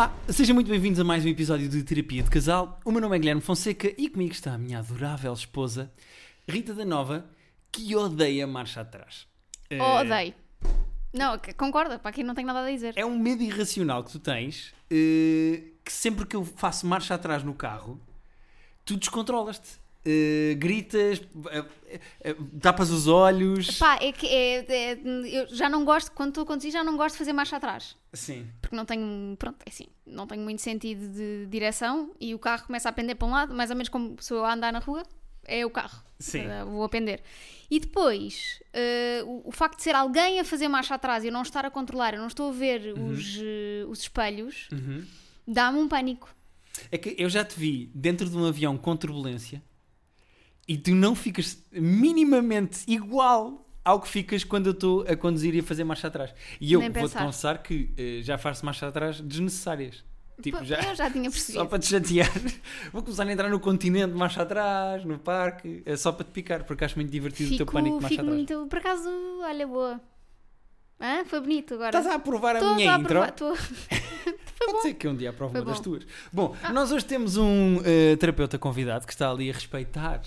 Olá, sejam muito bem-vindos a mais um episódio de Terapia de Casal. O meu nome é Guilherme Fonseca e comigo está a minha adorável esposa, Rita da Nova, que odeia marcha atrás. Eh, Oh, odeio. Não, c- concorda, para aqui não tenho nada a dizer. É um medo irracional que tu tens, eh, que sempre que eu faço marcha atrás no carro, tu descontrolas-te. Eh, gritas, eh, eh, tapas os olhos. Pá, é que é, é- eu já não gosto, quando estou a conduzir, já não gosto de fazer marcha atrás. Sim. Porque não tenho, pronto, é assim, não tenho muito sentido de direção e o carro começa a pender para um lado, mais ou menos como se eu andar na rua, é o carro. Sim. Eh, Vou a pender. E depois, eh, o, o facto de ser alguém a fazer marcha atrás e eu não estar a controlar, eu não estou a ver os, eh, os espelhos, Uhum. dá-me um pânico. É que eu já te vi dentro de um avião com turbulência e tu não ficas minimamente igual ao que ficas quando eu estou a conduzir e a fazer marcha atrás. E eu vou-te confessar que eh, já faço marcha atrás desnecessárias. Tipo, já, Eu já tinha só percebido. para te chatear. Vou começar a entrar no continente, marcha atrás, no parque, é só para te picar, porque acho muito divertido o teu pânico Fico, marcha fico atrás. muito. Por acaso, olha, boa. Hã? Foi bonito agora. Estás a aprovar a Tô- minha a intro? tô- Pode ser que um dia aprove uma das bom. tuas. Bom, nós hoje temos um eh, terapeuta convidado que está ali a respeitar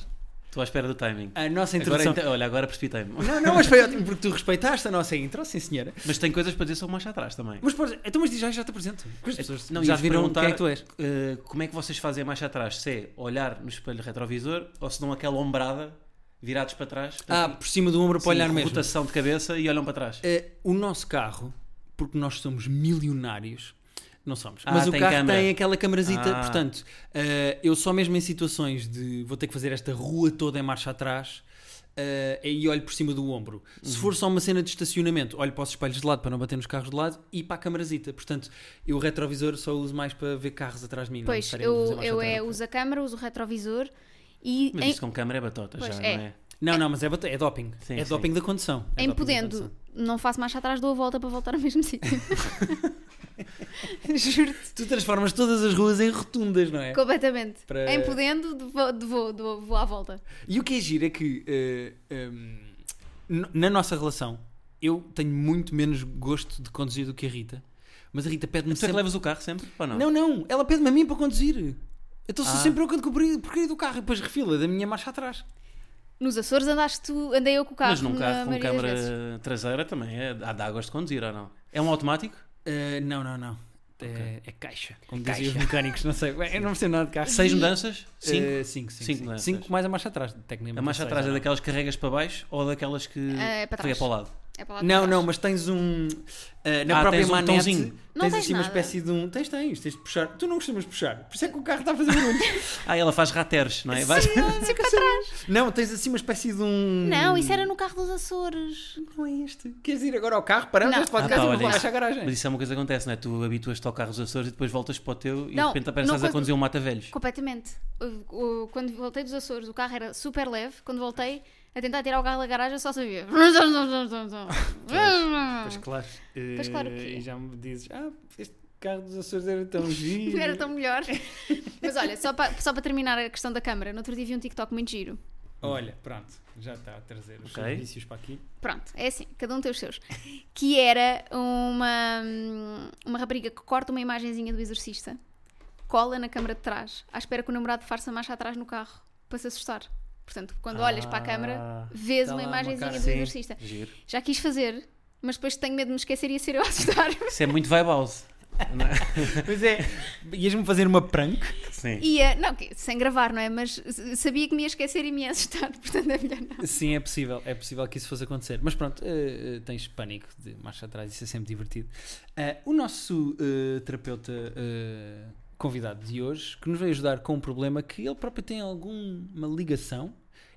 Estou à espera do timing. a nossa Agora, introdução. ente- olha, agora precipitei-me. Não, não, mas foi ótimo porque tu respeitaste a nossa intro, sim senhora. Mas tenho coisas para dizer sobre marcha atrás também. Mas, pô, então, mas diz já, já te apresento. As pessoas Não, já viram perguntar, quem é que tu és. eh, como é que vocês fazem a marcha atrás? Se é olhar no espelho retrovisor ou se dão aquela ombrada virados para trás? Ah, por cima do ombro para Sim, olhar mesmo. rotação de cabeça e olham para trás. Eh, o nosso carro, porque nós somos milionários, não somos, Ah, mas o tem carro câmara. tem aquela camarazita, Ah. portanto, eh, eu só mesmo em situações de vou ter que fazer esta rua toda em marcha atrás. eh, e olho por cima do ombro. Uhum. Se for só uma cena de estacionamento, olho para os espelhos de lado para não bater nos carros de lado e para a camarazita. Portanto, eu o retrovisor só uso mais para ver carros atrás de mim. Pois, eu, eu é, uso a câmera, uso o retrovisor e Mas em, isso com câmera é batota Pois, já, é. não é? Não, não, mas é, é doping. Sim, é sim. doping da condução. É em podendo. Não faço marcha atrás, dou a volta para voltar ao mesmo sítio. Juro-te, Tu transformas todas as ruas em rotundas, não é? completamente. Para- Em podendo, de vou, vou, vou, vou à volta. E o que é giro é que eh, ehm, n- na nossa relação eu tenho muito menos gosto de conduzir do que a Rita. Mas a Rita pede-me Tu é que sempre. levas o carro sempre ou não? Não, não, ela pede-me a mim para conduzir. Então sou Ah. sempre eu que porcaria- porcaria do carro e depois refila da minha marcha atrás. Nos Açores andaste tu, andei eu com o carro. Mas num carro com câmara traseira também é, há dá gosto de conduzir ou não? É um automático? Eh, não, não, não. É, é caixa, como Caixa. diziam os mecânicos, não sei. Eu não percebo nada de carro. Seis mudanças? Cinco? Eh, cinco, cinco, Cinco cinco. mais a marcha atrás, tecnicamente. A marcha atrás é não? daquelas que carregas para baixo ou daquelas que É, para é trás. para o lado? É para lá Não, não, mas tens um. eh, na Ah, própria tens um manete. botãozinho. Não tens tens assim uma nada. espécie de um. Tens, tens, tens de puxar. Tu não costumas puxar. Por isso é que o carro está a fazer barulho. Ah, ela faz rateres, não é? Vais- Sim, para trás. não, tens assim uma espécie de um. Não, isso era no carro dos Açores. Não é este. Queres ir agora ao carro? Paramos este podcast Ah, pá, e vou isso. garagem. Mas isso é uma coisa que acontece, não é? Tu habituas-te ao carro dos Açores e depois voltas para o teu e Não, de repente apareces não a conduzir um mata-velhos. Completamente. Quando voltei dos Açores, o carro era super leve. Quando voltei a tentar tirar o carro da garagem, eu só sabia. Pois claro. Pois claro que Eh, é. E já me dizes, ah, este carro dos Açores era tão giro. Era tão melhor. Mas olha, só para, só para terminar a questão da câmara, no outro dia vi um TikTok muito giro. Olha, pronto, já está a trazer os Ok. serviços para aqui. Pronto, é assim, cada um tem os seus. Que era uma, uma rapariga que corta uma imagenzinha do exorcista, cola na câmara de trás, à espera que o namorado faça marcha atrás no carro para se assustar. Portanto, quando olhas para a câmara, Ah, vês tá uma imagenzinha do exorcista. Giro. Já quis fazer, mas depois tenho medo de me esquecer e ia ser eu a assustar. Isso é muito vibe house. não é? Pois é, ias-me fazer uma prank. Sim. Ia, não, que- sem gravar, não é? Mas sabia que me ia esquecer e me ia assustar, portanto é melhor não. Sim, é possível, é possível que isso fosse acontecer. Mas pronto, eh, eh, tens pânico de marcha atrás, isso é sempre divertido. Eh, o nosso eh, terapeuta eh, convidado de hoje, que nos vai ajudar com um problema que ele próprio tem alguma ligação,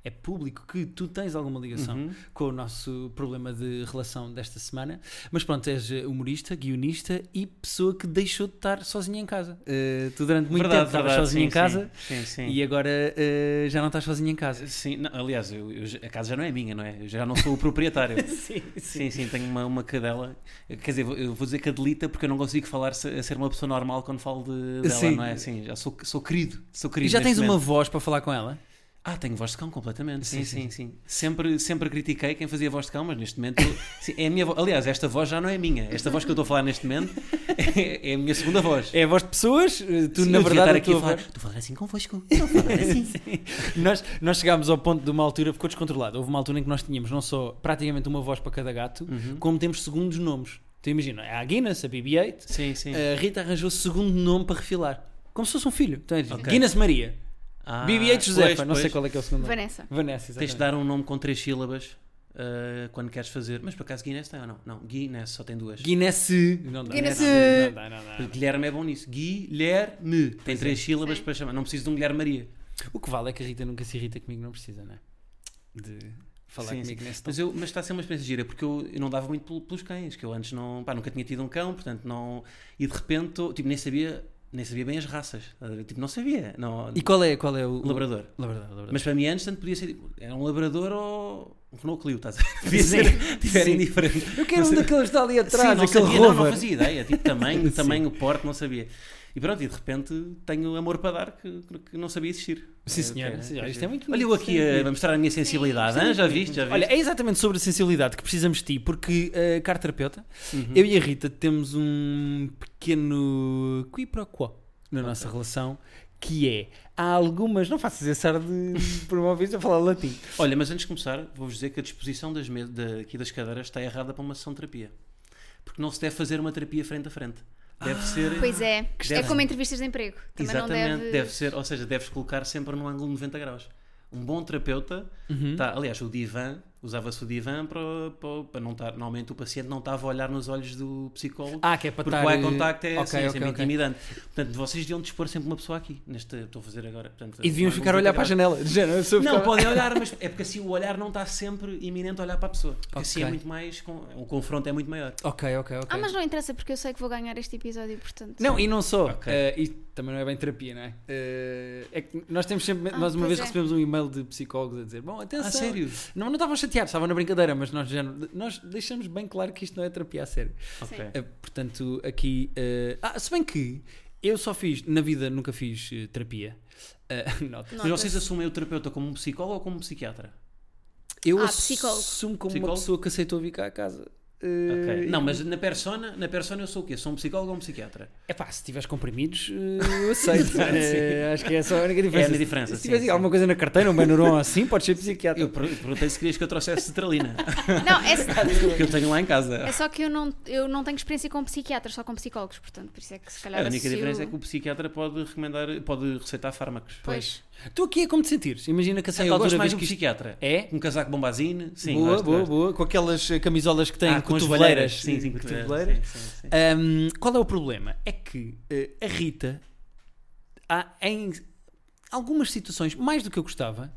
é público que tu tens alguma ligação Uhum. com o nosso problema de relação desta semana. Mas pronto, és eh, humorista, guionista e pessoa que deixou de estar sozinha em casa. Eh, tu durante muito tempo estavas sozinha sim, em casa Sim, sim. e agora eh, já não estás sozinha em casa. Sim, não, aliás, eu- eu já- a casa já não é minha, não é? Eu já não sou o proprietário. sim, sim, sim, tenho uma, uma cadela. Quer dizer, eu vou dizer cadelita porque eu não consigo falar se- a ser uma pessoa normal quando falo de, dela, não é? Sim, já sou, sou querido. Sou E querido já neste tens uma momento. voz para falar com ela? Ah, tenho voz de cão completamente. Sim, Sim, sim, sim. Sempre, sempre critiquei quem fazia voz de cão, mas neste momento sim, é a minha voz. Aliás, esta voz já não é minha. Esta voz que eu estou a falar neste momento é, é a minha segunda voz. É a voz de pessoas, tu Sim, na verdade estar aqui a falar. a falar assim convosco. Estou a falar assim. Sim. nós, nós chegámos ao ponto de uma altura, ficou descontrolado. Houve uma altura em que nós tínhamos não só praticamente uma voz para cada gato, Uhum. como temos segundos nomes. Então imagina, a Guinness, a BB-8, Sim, sim. a Rita arranjou segundo nome para refilar. Como se fosse um filho. Então, é Ok. Guinness Maria, Ah, BB-8 Josefa, pois, não sei pois. qual é que é o segundo nome. Vanessa. Vanessa, Tens de exatamente. dar um nome com três sílabas ah, quando queres fazer. Mas por acaso Guinness tem ou não? Não, Guinness só tem duas. Guinness. Não dá. Guinness. Não dá, não dá, não dá. Guilherme é bom nisso. Guilherme. Tem Pois três é. sílabas Sim. para chamar. Não preciso de um Guilherme Maria. O que vale é que a Rita nunca se irrita comigo, não precisa, não é? De falar Sim, comigo sim. nesse tom. Mas, eu, mas está a ser uma experiência gira, porque eu, eu não dava muito pel- pelos cães, que eu antes não, pá, nunca tinha tido um cão, portanto não. E de repente, tipo, nem sabia, nem sabia bem as raças. Tipo, não sabia. Não, E qual é, qual é o. labrador. Labrador, labrador. Mas para mim antes tanto podia ser tipo, era um labrador ou um Renault Clio, estás a ver? Podia Sim, ser, sim. indiferente. eu quero não um daqueles que está ali Sim, atrás, não aquele sabia, não, rover. não fazia ideia, tipo tamanho, Sim. tamanho, porte, não sabia. E pronto, e de repente tenho amor para dar que, que não sabia existir. Sim, É, senhora. senhora. é Isto é muito Olha eu aqui a, mostrar a minha sensibilidade, hein? já viste? Já viste? Olha, é exatamente sobre a sensibilidade que precisamos de ti, porque a cara terapeuta, Uhum. eu e a Rita temos um pequeno qui pro quo na nossa relação, que é, há algumas, não faças esse ar de promover a falar latim. Olha, mas antes de começar, vou-vos dizer que a disposição das me- da- aqui das cadeiras está errada para uma sessão de terapia. Porque não se deve fazer uma terapia frente a frente. Deve ser. Pois é. É deve- como entrevistas de emprego. Também Exatamente, não deve... deve ser, ou seja, deves colocar sempre num ângulo de 90 graus. Um bom terapeuta, Uhum. tá, aliás, o divã, usava-se o divã para, para, para não estar. Normalmente o paciente não estava a olhar nos olhos do psicólogo. Ah, que é para Porque estar... o eye contact é, Ok, assim, é ok, sempre ok. intimidante. Portanto, vocês deviam dispor sempre uma pessoa aqui. Neste, estou a fazer agora. Portanto, E devíamos um ficar a olhar para a 90 graus. janela. sou Não, ficar- podem olhar, mas é porque assim o olhar não está sempre iminente a olhar para a pessoa. Porque assim é muito mais. com- O confronto é muito maior. Ok, ok, ok. Ah, mas não interessa porque eu sei que vou ganhar este episódio, portanto. Não, e não só. Ok. Eh, e também não é bem terapia, não é? Eh, é que nós temos sempre. Ah, nós uma vez é. recebemos um e-mail de psicólogos a dizer: Bom, atenção. Ah, sério? Não, não estavam chateados, estavam na brincadeira, mas nós, já, nós deixamos bem claro que isto não é terapia a sério. Ok. Eh, portanto, aqui. eh, ah, se bem que eu só fiz, na vida nunca fiz eh, terapia. Mas vocês assumem o terapeuta como um psicólogo ou como um psiquiatra? Eu Ah, psicólogo. assumo como Psicólogo? uma pessoa que aceitou vir cá a casa. Eh, Ok. e Não, mas na persona, na persona eu sou o quê? Sou um psicólogo ou um psiquiatra? É pá, se tiveres comprimidos, eh, eu aceito. Eh, acho que é só a única diferença. É a única diferença, Se tiveres sim. alguma coisa na carteira, um Benuron assim, podes ser psiquiatra. Eu per- perguntei se querias que eu trouxesse cetralina. Não, é, que eu tenho lá em casa. é só que eu não, eu não tenho experiência com psiquiatras, só com psicólogos, portanto, por isso é que se calhar A única associo- diferença é que o psiquiatra pode recomendar, pode receitar fármacos. Pois. Tu aqui é como te sentires. Imagina que a certa eu gosto altura mais vês um que isto psiquiatra. é. Um casaco bombazine. Sim, boa, gosto, boa, gosto. boa. Com aquelas eh, camisolas que têm Ah, com as cotoveleiras. Sim, sim, cotoveleiras. Sim, sim, sim. Ahm, qual é o problema? É que eh, a Rita, há, em algumas situações, mais do que eu gostava,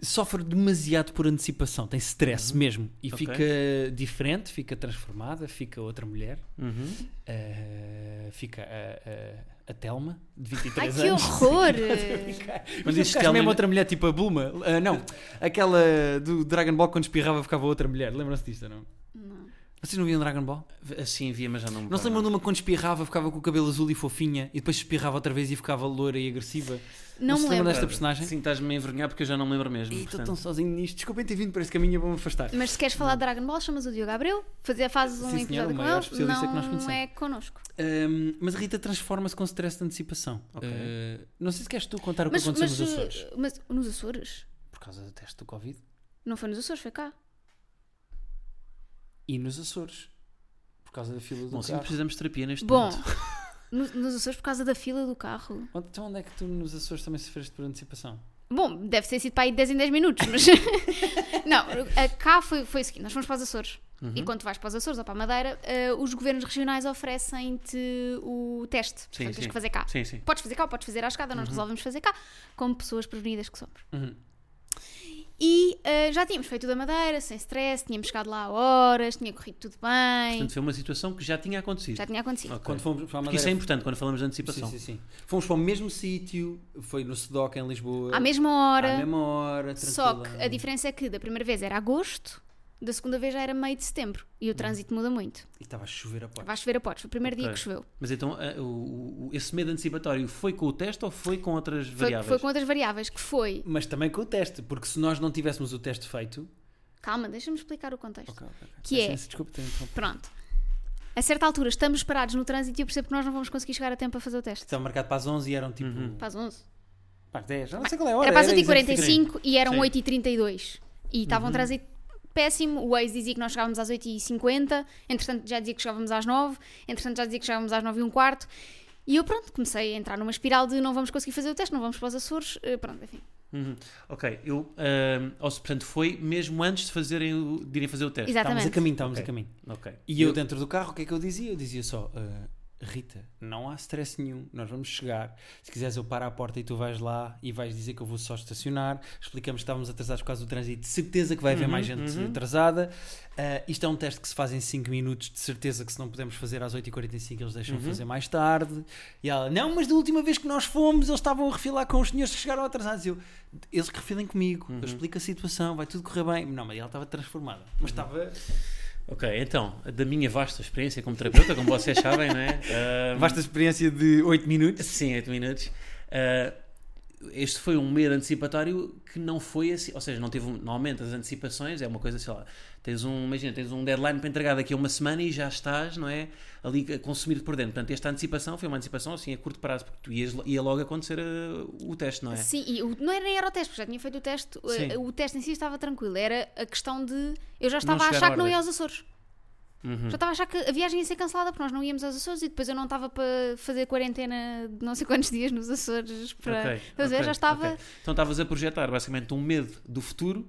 sofre demasiado por antecipação. Tem stress mesmo. E Uhum. Ok. fica diferente, fica transformada, fica outra mulher. Uhum. Uh, fica a, a, a Telma, de Ai, 23 que anos. horror! Mas Mas isso isso Telma- mesmo outra mulher, tipo a Bulma. Uh, não, aquela do Dragon Ball quando espirrava ficava outra mulher. Lembram-se disto não? Não. Vocês não viam Dragon Ball? Assim via, mas já não me Não se lembram de uma quando espirrava, ficava com o cabelo azul e fofinha e depois espirrava outra vez e ficava loura e agressiva? Não se me lembram lembro. desta personagem? Sim, estás-me a envergonhar porque eu já não me lembro mesmo. Ih, estou tão sozinho nisto. Desculpem ter vindo para esse caminho, eu vou-me afastar. Mas se queres falar de Dragon Ball, chamas o Diogo Abreu, fazer, fazes um Sim, senhora, episódio o com maior ele, especialista que nós não conhecemos. é connosco. Um, mas a Rita transforma-se com stress de antecipação. Ok. Uh, não sei se queres tu contar o que Mas, aconteceu mas, nos Açores. mas nos Açores? Por causa do teste do Covid. Não foi nos Açores, foi cá. E nos Açores. Por causa da fila do Bom, carro. precisamos de terapia neste Bom, momento. nos, nos Açores por causa da fila do carro. Onde- Então onde é que tu nos Açores também sofreste por antecipação? Bom, deve ter sido para aí de 10 em 10 minutos, mas. não, a- cá foi, foi o seguinte: nós fomos para os Açores. Uhum. E quando tu vais para os Açores ou para a Madeira, eh, os governos regionais oferecem-te o teste. Sim, Portanto, tens sim. que fazer cá. Sim, sim. Podes fazer cá ou podes fazer à escada, nós resolvemos fazer cá, como pessoas prevenidas que somos. Uhum. E eh, já tínhamos feito da Madeira, sem stress, tínhamos chegado lá a horas, tinha corrido tudo bem, Portanto, foi uma situação que já tinha acontecido. já tinha acontecido. Ok. Quando fomos para a Porque Madeira. isso é importante quando falamos de sim, antecipação. sim, sim. Fomos para o mesmo sítio, foi no Sedoc em Lisboa. À mesma hora, À mesma hora, só que a diferença é que da primeira vez era agosto Da segunda vez já era meio de setembro e o trânsito muda muito. E estava a chover a porta. Vai chover a potes. Foi o primeiro dia Ok. que choveu. Mas então, a- o- o- esse medo antecipatório foi com o teste ou foi com outras Foi, variáveis? foi com outras variáveis, que foi. Mas também com o teste, porque se nós não tivéssemos o teste feito. Calma, deixa-me explicar o contexto. Ok, ok, ok. Que é- Desculpa, tenho interrompido. Pronto. A certa altura estamos parados no trânsito e eu percebo que nós não vamos conseguir chegar a tempo para fazer o teste. Estava marcado para as 11 e eram tipo. Uhum. Para as 11. Para as 10, já não sei qual é a hora. Era para as exemplificar. 8h45 e eram Sim. 8h32. E estava Uhum. um trânsito péssimo. O Waze dizia que nós chegávamos às 8h50. Entretanto, já dizia que chegávamos às 9 Entretanto, já dizia que chegávamos às 9 e um quarto. E eu, pronto, comecei a entrar numa espiral de não vamos conseguir fazer o teste, não vamos para os Açores. eh, Pronto, enfim. Uhum. Ok, eu, ahm, ou se, portanto, foi mesmo antes de, fazerem o- de irem fazer o teste. Estávamos a Exatamente. caminho, estávamos Ok. a caminho. Ok. E eu dentro do carro, o que é que eu dizia? Eu dizia só, "Ah, Rita, não há stress nenhum, nós vamos chegar. Se quiseres eu paro à porta e tu vais lá e vais dizer que eu vou só estacionar. Explicamos que estávamos atrasados por causa do trânsito, de certeza que vai haver Uhum, mais gente uhum. atrasada. Ah, isto é um teste que se faz em 5 minutos, de certeza que se não podemos fazer às 8h45 eles deixam Uhum. fazer mais tarde. E ela, não, mas da última vez que nós fomos eles estavam a refilar com os senhores que chegaram atrasados. Eu, eles que refilem comigo, Uhum. eu explico a situação, vai tudo correr bem. Não, mas ela estava transformada. Uhum. Mas estava... Ok, então, da minha vasta experiência como terapeuta, como vocês sabem, não é? Ahm, Vasta experiência de 8 minutos. Sim, 8 minutos. Ah, este foi um medo antecipatório que não foi assim, ou seja, não teve normalmente as antecipações, é uma coisa, sei lá, tens um, imagina, tens um deadline para entregar daqui a uma semana e já estás, não é, ali a consumir por dentro. Portanto, esta antecipação foi uma antecipação assim a curto prazo, porque tu ias, ia logo acontecer ah, o teste, não é? Sim, e o- não era nem era o teste, porque já tinha feito o teste. o- Sim. O teste em si estava tranquilo. Era a questão de. Eu já estava a achar à que não ia aos Açores. Uhum. Já estava a achar que a viagem ia ser cancelada porque nós não íamos aos Açores e depois eu não estava para fazer quarentena de não sei quantos dias nos Açores para. Ok, Estás a ver? ok, Já estava. ok. Então estavas a projetar basicamente um medo do futuro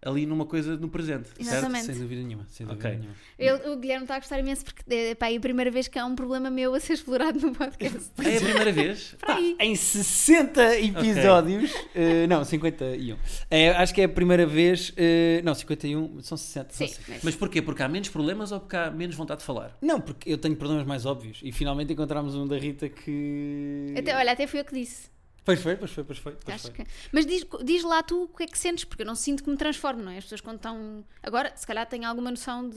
ali numa coisa no presente, certo? Exatamente. Sem dúvida nenhuma. Sem dúvida Ok. nenhuma. Ele- o Guilherme está a gostar imenso porque é, pá, é a primeira vez que há um problema meu a ser explorado no podcast. É a primeira vez? Para aí. Em 60 episódios, eh, não, 51. É, acho que é a primeira vez, eh, não, 51, são 60. são Sim, 60. mas- Mas porquê? Porque há menos problemas ou porque há menos vontade de falar? Não, porque eu tenho problemas mais óbvios e finalmente encontramos um da Rita que. até, olha, até fui eu que disse. Pois foi, pois foi, pois foi. Pois Acho foi. que- Mas diz, diz lá tu o que é que sentes, porque eu não sinto que me transforme, não é? As pessoas quando estão. Agora, se calhar têm alguma noção de,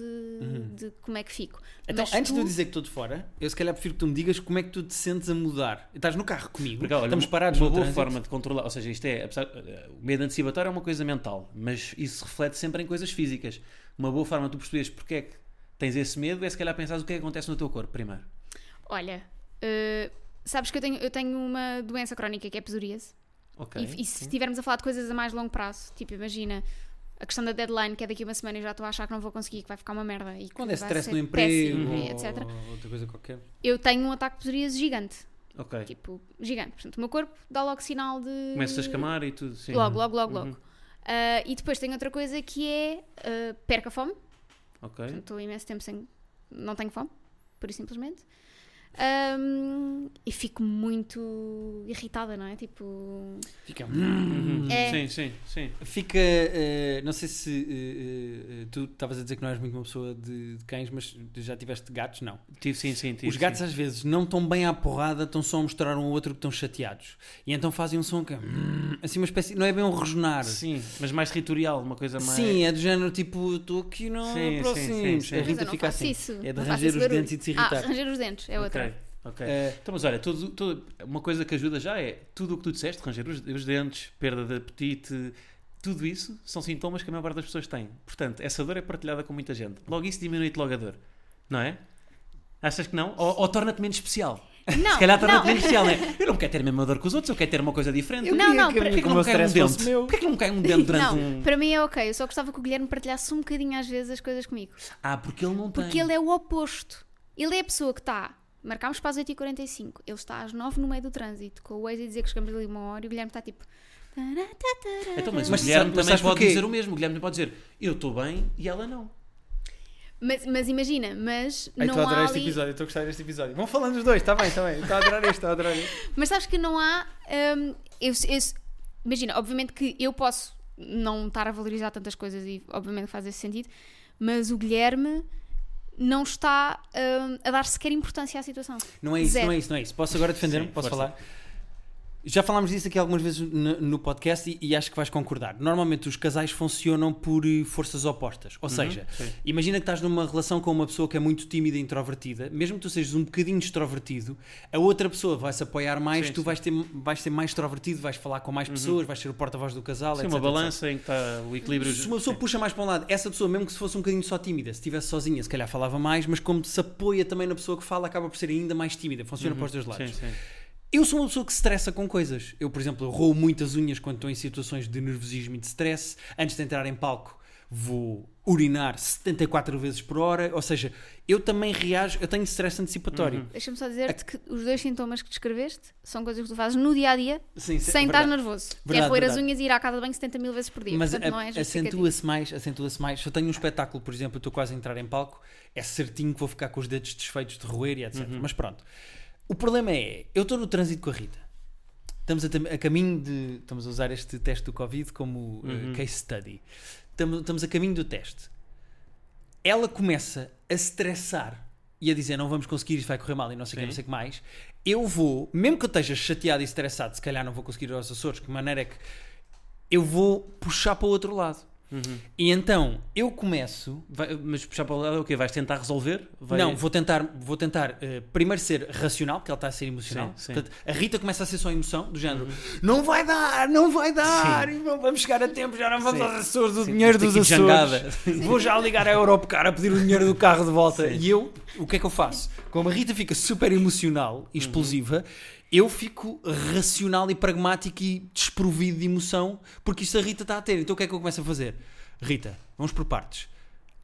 de como é que fico. Uhum. Então, Mas antes tu- de eu dizer que estou de fora, eu se calhar prefiro que tu me digas como é que tu te sentes a mudar. Estás no carro comigo, Porque, olha, estamos parados uma no boa trânsito. forma de controlar, ou seja, isto é, apesar, o medo antecipatório é uma coisa mental, mas isso reflete sempre em coisas físicas. Uma boa forma de tu perceberes porque é que tens esse medo é se calhar pensares o que é que acontece no teu corpo primeiro. Olha, eh, sabes que eu tenho, eu tenho uma doença crónica que é psoríase. Ok. E, e se estivermos a falar de coisas a mais longo prazo, tipo, imagina a questão da deadline, que é daqui a uma semana e já estou a achar que não vou conseguir, que vai ficar uma merda. E Quando é stress no emprego, péssimo, ou etc. outra coisa qualquer. Eu tenho um ataque de psoríase gigante. Ok. Tipo, gigante. Portanto, o meu corpo dá logo sinal de. Começas a escamar e tudo. Sim. Logo, logo, logo, Uhum. logo. Ah, e depois tem outra coisa que é uh, perca fome. Ok. Portanto, Estou imenso tempo sem. Não tenho fome, e simplesmente. Ahm, e fico muito irritada, não é? Tipo. Fica. Uhum. É. Sim, sim, sim. Fica. eh, não sei se eh, tu estavas a dizer que não és muito uma pessoa de, de cães, mas já tiveste gatos? Não. Tive, sim, sim. Tive, Os gatos sim. às vezes não estão bem à porrada, estão só a mostrar um ao outro que estão chateados. E então fazem um som que é. "Hum", assim, uma espécie. Não é bem um rejonar. Sim, mas mais territorial, uma coisa mais. Sim, é do género tipo, estou aqui não Sim, sim, aproximes. sim, sim. A Rita fica assim. isso. É de ranger os barulho. dentes e de se irritar. Ah, ranger os dentes, é outra. Ok, ok. Eh, Então, mas olha, tudo, tudo- uma coisa que ajuda já é tudo o que tu disseste, ranger os, os dentes, perda de apetite, tudo isso são sintomas que a maior parte das pessoas têm. Portanto, essa dor é partilhada com muita gente. Logo isso diminui-te logo a dor, não é? Achas que não? Ou, ou torna-te menos especial? Não, Se calhar torna-te não. menos especial, é? Eu não quero ter a mesma dor que os outros, eu quero ter uma coisa diferente. Eu Não, não, que para- Porquê que não cai um dente? Porquê que não me cai um dente durante Não, um. para mim é ok. Eu só gostava que o Guilherme partilhasse um bocadinho às vezes as coisas comigo. Ah, porque ele não tem. Porque ele é o oposto. Ele é a pessoa que está. Marcámos para as 8h45. Ele está às 9 no meio do trânsito, com o Waze a dizer que chegamos ali uma hora e o Guilherme está tipo. Então, mas, Mas o Guilherme também pode porquê? dizer o mesmo. O Guilherme pode dizer eu estou bem e ela não. Mas, mas imagina, mas Ai, não estou a adorar há este ali. episódio, estou a gostar deste episódio. Vão falando os dois, está bem, está bem. Estou a adorar este, estou a adorar este. Mas sabes que não há. hum, eu, eu- imagina, obviamente que eu posso não estar a valorizar tantas coisas e obviamente faz esse sentido, mas o Guilherme não está hum, a dar sequer importância à situação. Não é isso, Zero. não é isso, não é isso. Posso agora defender-me? Posso força. falar? Já falámos disso aqui algumas vezes no, no podcast e, e acho que vais concordar. Normalmente os casais funcionam por eh, forças opostas. Ou seja, sim. imagina que estás numa relação com uma pessoa que é muito tímida e introvertida, mesmo que tu sejas um bocadinho extrovertido, a outra pessoa vai se apoiar mais, Sim, tu sim. vais, ter, vais ser mais extrovertido, vais falar com mais pessoas, vais ser o porta-voz do casal, Sim, etc, uma etc. balança em que está o equilíbrio. Se uma pessoa puxa mais para um lado, essa pessoa, mesmo que se fosse um bocadinho só tímida, se estivesse sozinha, se calhar falava mais, mas como se apoia também na pessoa que fala, acaba por ser ainda mais tímida. Funciona para os dois lados. Sim, sim. Eu sou uma pessoa que se estressa com coisas. Eu, por exemplo, eu roo muitas unhas quando estou em situações de nervosismo e de stress. Antes de entrar em palco, vou urinar 74 vezes por hora. Ou seja, eu também reajo, eu tenho stress antecipatório. Uhum. Deixa-me só dizer-te que os dois sintomas que descreveste são coisas que tu fazes no dia a dia Sim, sim, sem é estar verdade. nervoso. que Verdade, é roer as unhas e ir à casa de banho 70 mil vezes por dia. Mas é acentua-se mais, acentua-se mais. Se eu tenho um espetáculo, por exemplo, eu estou quase a entrar em palco, é certinho que vou ficar com os dedos desfeitos de roer e etc. Mas pronto. O problema é, eu estou no trânsito com a Rita. Estamos a, a caminho de. Estamos a usar este teste do Covid como uh, case study. Estamos, estamos a caminho do teste. Ela começa a estressar e a dizer não vamos conseguir, isto vai correr mal e não sei o que, não sei o que mais. Eu vou, mesmo que eu esteja chateado e estressado, se calhar não vou conseguir ir aos Açores, que maneira é que eu vou puxar para o outro lado. E então eu começo Vai- mas puxar para o lado é o quê? Vais tentar resolver? Vai- não, vou tentar, vou tentar eh, primeiro ser racional, porque ela está a ser emocional. Sim, sim. Portanto, a Rita começa a ser só emoção, do género: não vai dar, não vai dar, não vamos chegar a tempo, já não vamos Sim. aos Açores, o dinheiro dos Açores. Vou já ligar à Europcar a pedir o dinheiro do carro de volta. E eu, o que é que eu faço? Como a Rita fica super emocional e explosiva, eu fico racional e pragmático e desprovido de emoção, porque isto a Rita está a ter. Então o que é que eu começo a fazer? Rita, vamos por partes.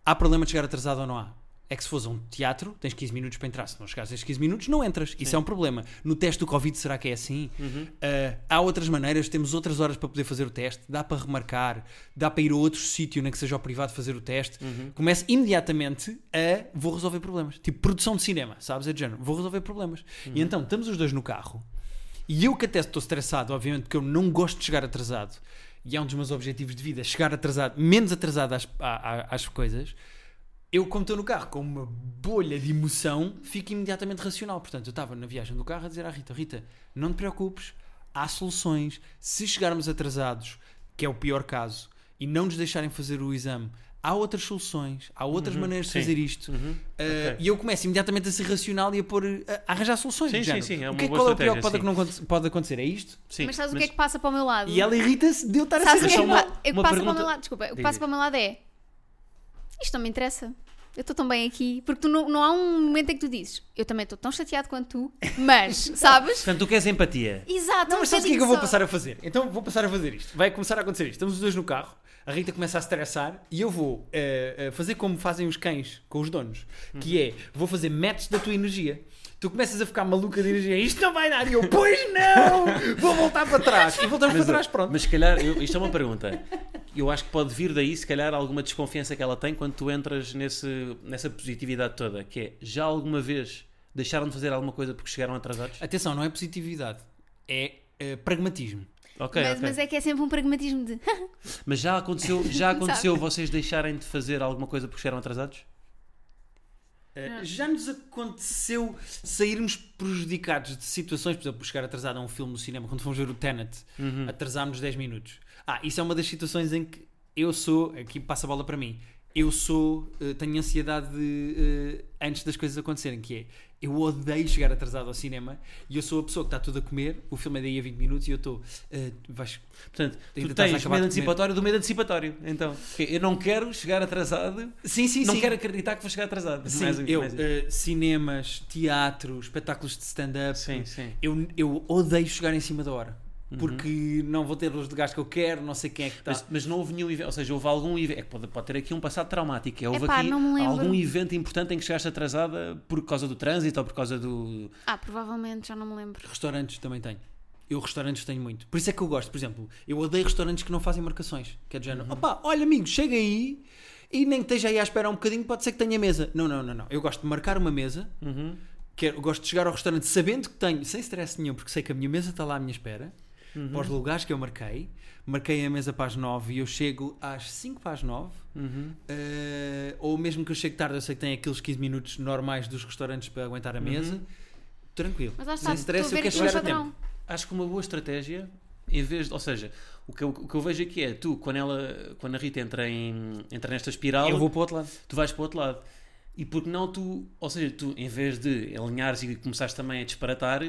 Há problema de chegar atrasado ou não há? É que se fores a um teatro, tens 15 minutos para entrar. Se não chegares a esses 15 minutos, não entras. Isso é um problema. No teste do Covid, será que é assim? Ah, há outras maneiras, temos outras horas para poder fazer o teste. Dá para remarcar, dá para ir a outro sítio, nem que seja ao privado, fazer o teste. Começa imediatamente a vou resolver problemas. Tipo produção de cinema, sabes? É de género, vou resolver problemas. E então, estamos os dois no carro. E eu que até estou estressado, obviamente, porque eu não gosto de chegar atrasado. E é um dos meus objetivos de vida, chegar atrasado, menos atrasado às, à- à- às coisas. Eu, como estou no carro com uma bolha de emoção, fico imediatamente racional. Portanto, eu estava na viagem do carro a dizer à Rita: Rita, não te preocupes, há soluções. Se chegarmos atrasados, que é o pior caso, e não nos deixarem fazer o exame, há outras soluções, há outras maneiras de sim. fazer isto. Uhum. Uh, Ok. E eu começo imediatamente a ser racional e a pôr a arranjar soluções. Sim, sim, género. sim, é o que é, boa qual é o pior que pode, que não aconte- pode acontecer? É isto? Sim, Mas sabes o mas- que é que passa para o meu lado? E ela irrita-se de eu estar a Sabes ser o que é racional. uma- o que passa para o meu lado? Desculpa, o que passa para o meu lado é isto não me interessa. Eu estou tão bem aqui, porque tu não, não há um momento em que tu dizes eu também estou tão chateado quanto tu, mas, sabes? Portanto, tu queres empatia. Exato, Não, um mas sabes o que é que eu vou só. passar a fazer? Então vou passar a fazer isto. Vai começar a acontecer isto. Estamos os dois no carro, a Rita começa a estressar e eu vou eh, eh, fazer como fazem os cães com os donos, que é vou fazer match da tua energia. Tu começas a ficar maluca de energia, isto não vai dar, e eu, pois não, vou voltar para trás. E voltamos para trás, pronto. Mas se calhar, eu- isto é uma pergunta. Eu acho que pode vir daí, se calhar, alguma desconfiança que ela tem quando tu entras nesse, nessa positividade toda. Que é, já alguma vez deixaram de fazer alguma coisa porque chegaram atrasados? Atenção, não é positividade, é eh, pragmatismo. Ok, mas, ok. mas é que é sempre um pragmatismo de Mas já aconteceu, já aconteceu vocês deixarem de fazer alguma coisa porque chegaram atrasados? Uh, já nos aconteceu sairmos prejudicados de situações, por exemplo, por chegar atrasado a um filme no cinema, quando fomos ver o Tenet, Uhum. atrasámos 10 minutos. Ah, isso é uma das situações em que eu sou, aqui passa a bola para mim, eu sou, uh, tenho ansiedade de, uh, antes das coisas acontecerem, que é, eu odeio chegar atrasado ao cinema e eu sou a pessoa que está tudo a comer, o filme é daí a 20 minutos e eu estou, uh, vais, Portanto, tu tens medo antecipatório do medo antecipatório. Então, eu não quero chegar atrasado, sim, sim, não sim. quero acreditar que vou chegar atrasado. Sim, Mais eu, mais uh, cinemas, teatro, espetáculos de stand-up, Sim, sim. eu, eu odeio chegar em cima da hora. Porque não vou ter luz de gás que eu quero, não sei quem é que está. Mas, mas não houve nenhum evento, ou seja, houve algum evento, é que pode, pode ter aqui um passado traumático, é, houve Epá, aqui não me lembro. algum evento importante em que chegaste atrasada por causa do trânsito ou por causa do... Ah, provavelmente, já não me lembro. Restaurantes também tenho. Eu restaurantes tenho muito. Por isso é que eu gosto, por exemplo, eu odeio restaurantes que não fazem marcações. Que é do género, opá, olha amigo, chega aí e nem que esteja aí à espera um bocadinho, pode ser que tenha mesa. Não, não, não, não. Eu gosto de marcar uma mesa, Uhum. quero, eu gosto de chegar ao restaurante sabendo que tenho, sem stress nenhum, porque sei que a minha mesa está lá à minha espera, Uhum. para os lugares que eu marquei. Marquei a mesa para as 9 e eu chego às 5 para as 9. Uhum. Uh, ou mesmo que eu chegue tarde, eu sei que tem aqueles 15 minutos normais dos restaurantes para aguentar a mesa. Tranquilo. Mas lá está, Sem stress, eu quero chegar a tempo. acho que uma boa estratégia, em vez de, ou seja, o que, eu, o que eu vejo aqui é tu, quando, ela, quando a Rita entra, em, entra nesta espiral, Eu vou para o outro lado. tu vais para o outro lado. E porque não tu, ou seja, tu em vez de alinhares e começares também a disparatar,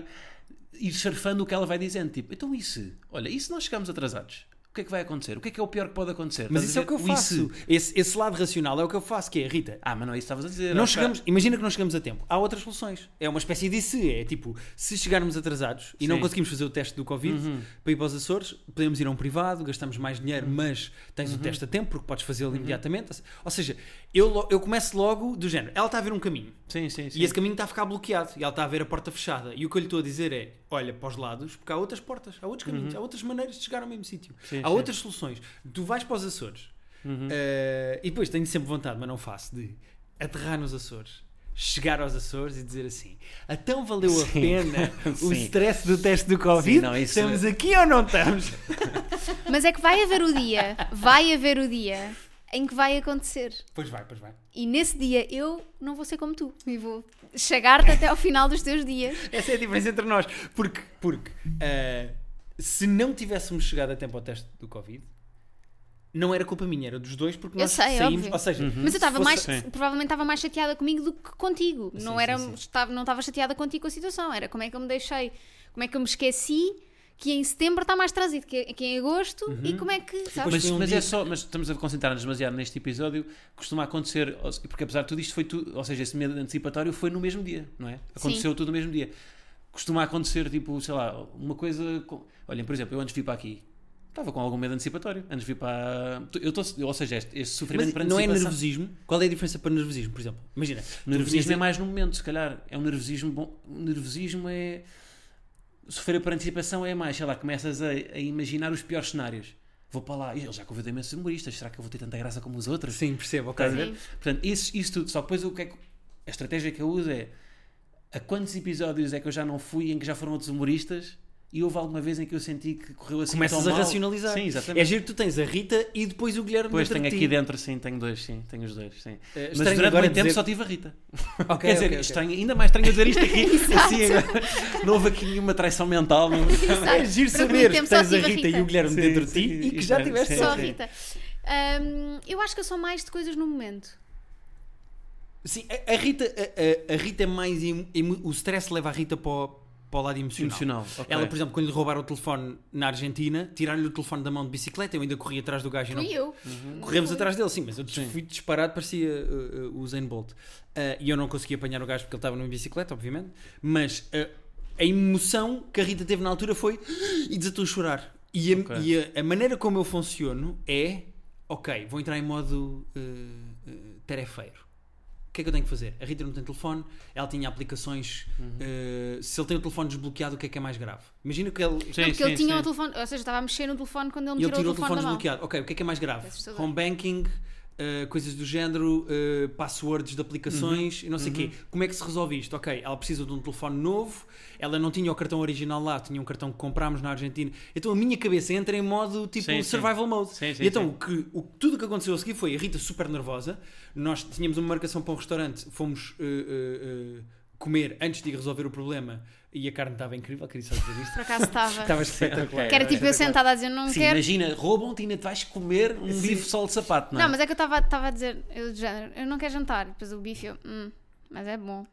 ir surfando o que ela vai dizendo, tipo, então isso, olha, e se nós chegamos atrasados? O que é que vai acontecer? O que é que é o pior que pode acontecer? Mas Estás isso é o que eu faço. isso. Esse, esse lado racional é o que eu faço, que é, Rita, Ah, mas não é isso que estavas a dizer. Não chegamos, imagina que não chegamos a tempo. Há outras soluções. É uma espécie de se. É tipo, se chegarmos atrasados e não Sim. conseguimos fazer o teste do Covid Uhum. para ir para os Açores, podemos ir a um privado, gastamos mais dinheiro, mas tens Uhum. o teste a tempo porque podes fazê-lo imediatamente. Ou seja, eu, lo- eu começo logo do género. Ela está a ver um caminho Sim, sim, sim. e esse caminho está a ficar bloqueado e ela está a ver a porta fechada. E o que eu lhe estou a dizer é: olha para os lados, porque há outras portas, há outros caminhos, há outras maneiras de chegar ao mesmo sítio. Uhum. Sim, há sim. outras soluções. Tu vais para os Açores Uhum. eh, e depois tenho sempre vontade, mas não faço, de aterrar nos Açores. Chegar aos Açores e dizer assim: então valeu a Sim. pena o Sim. stress do teste do Covid? Sim, não, isso- Estamos aqui ou não estamos? Mas é que vai haver o dia, vai haver o dia em que vai acontecer. Pois vai, pois vai. E nesse dia eu não vou ser como tu. E vou chegar-te até ao final dos teus dias. Essa é a diferença entre nós. Porque, porque eh, se não tivéssemos chegado a tempo ao teste do Covid, não era culpa minha, era dos dois, porque nós sei, saímos. óbvio. Ou seja, Mas eu estava mais, Sim. provavelmente estava mais chateada comigo do que contigo. Sim, não sim, era, sim. Estava, não estava chateada contigo com a situação. Era como é que eu me deixei, como é que eu me esqueci que em setembro está mais trânsito que, que em agosto e como é que, sabes? Mas, um mas dia é só, mas estamos a concentrar-nos demasiado neste episódio. Costuma acontecer, porque apesar de tudo isto foi tudo, ou seja, esse medo antecipatório foi no mesmo dia, não é? Aconteceu tudo no mesmo dia. Costuma acontecer, tipo, sei lá, uma coisa. com- Olhem, por exemplo, eu antes vir para aqui estava com algum medo antecipatório. Antes de vir para. Eu estou, ou seja, este, este sofrimento Mas para não é nervosismo? Qual é a diferença para nervosismo, por exemplo? Imagina. Nervosismo é mais no momento, se calhar. É um nervosismo bom. O nervosismo é. Sofrer por antecipação é mais, sei lá, começas a, a imaginar os piores cenários. Vou para lá, e ele já convidou imensos humoristas, será que eu vou ter tanta graça como os outros? Sim, percebo, ok. A? Sim. Portanto, isso, isso tudo. Só que depois o que é que, a estratégia que eu uso é a quantos episódios é que eu já não fui em que já foram outros humoristas e houve alguma vez em que eu senti que correu assim Começas tão a mal. racionalizar. Sim, É exatamente. giro que tu tens a Rita e depois o Guilherme Depois dentro tenho de aqui ti. dentro, sim, tenho dois, sim, tenho os dois, sim. Eh, Mas durante muito tempo dizer- só tive a Rita. Ok, Quer dizer, ok, ok. estranho, ainda mais estranho dizer isto aqui. assim, agora, não houve aqui nenhuma traição mental. Não... É giro saber que tens a tive a Rita, Rita. e o Guilherme Sim, dentro de ti e que já é, tiveste sim. Só a Rita. Hum, eu acho que eu sou mais de coisas no momento. Sim, a, a Rita, a, a- Rita é mais. emo- o stress leva a Rita para o, para o lado emocional. Emocional. ok. Ela, por exemplo, quando lhe roubaram o telefone na Argentina, tiraram-lhe o telefone da mão de bicicleta, eu ainda corri atrás do gajo e não. Fui eu. Corremos Fui. atrás dele, sim, mas eu Sim. fui disparado, parecia uh, uh, o Zayn Bolt. Uh, e eu não consegui apanhar o gajo porque ele estava numa bicicleta, obviamente. Mas uh, a emoção que a Rita teve na altura foi e desatou a chorar. E, a, Ok. e a- a maneira como eu funciono é: ok, vou entrar em modo uh, uh, tarefeiro. O que é que eu tenho que fazer? A Rita não tem telefone, ela tinha aplicações. uh, se ele tem o telefone desbloqueado, o que é que é mais grave? Imagina que ele, Sim, não, porque sim, ele tinha sim. o telefone, ou seja, estava a mexer no telefone quando ele me ele tirou, tirou o telefone, da mão. desbloqueado. Ok, o que é que é mais grave? É. Home banking, uh, coisas do género, uh, passwords de aplicações e não sei o quê. Como é que se resolve isto? Ok, ela precisa de um telefone novo, ela não tinha o cartão original lá, tinha um cartão que comprámos na Argentina. Então a minha cabeça entra em modo tipo Sim, sim. survival mode. Sim, sim, e então sim. o que, o, tudo o que aconteceu a seguir foi a Rita super nervosa. Nós tínhamos uma marcação para um restaurante, fomos uh, comer antes de resolver o problema e a carne estava incrível, queria só dizer isto. Por acaso estava. Estava espetacular. Que era tipo eu sentada a dizer não Sim, quero. imagina, roubam-te e ainda te vais comer um Sim. bife solo de sapato, não é? Não, mas é que eu estava estava a dizer, eu, de género, eu não quero jantar. Depois o bife, eu, hum, mas é bom.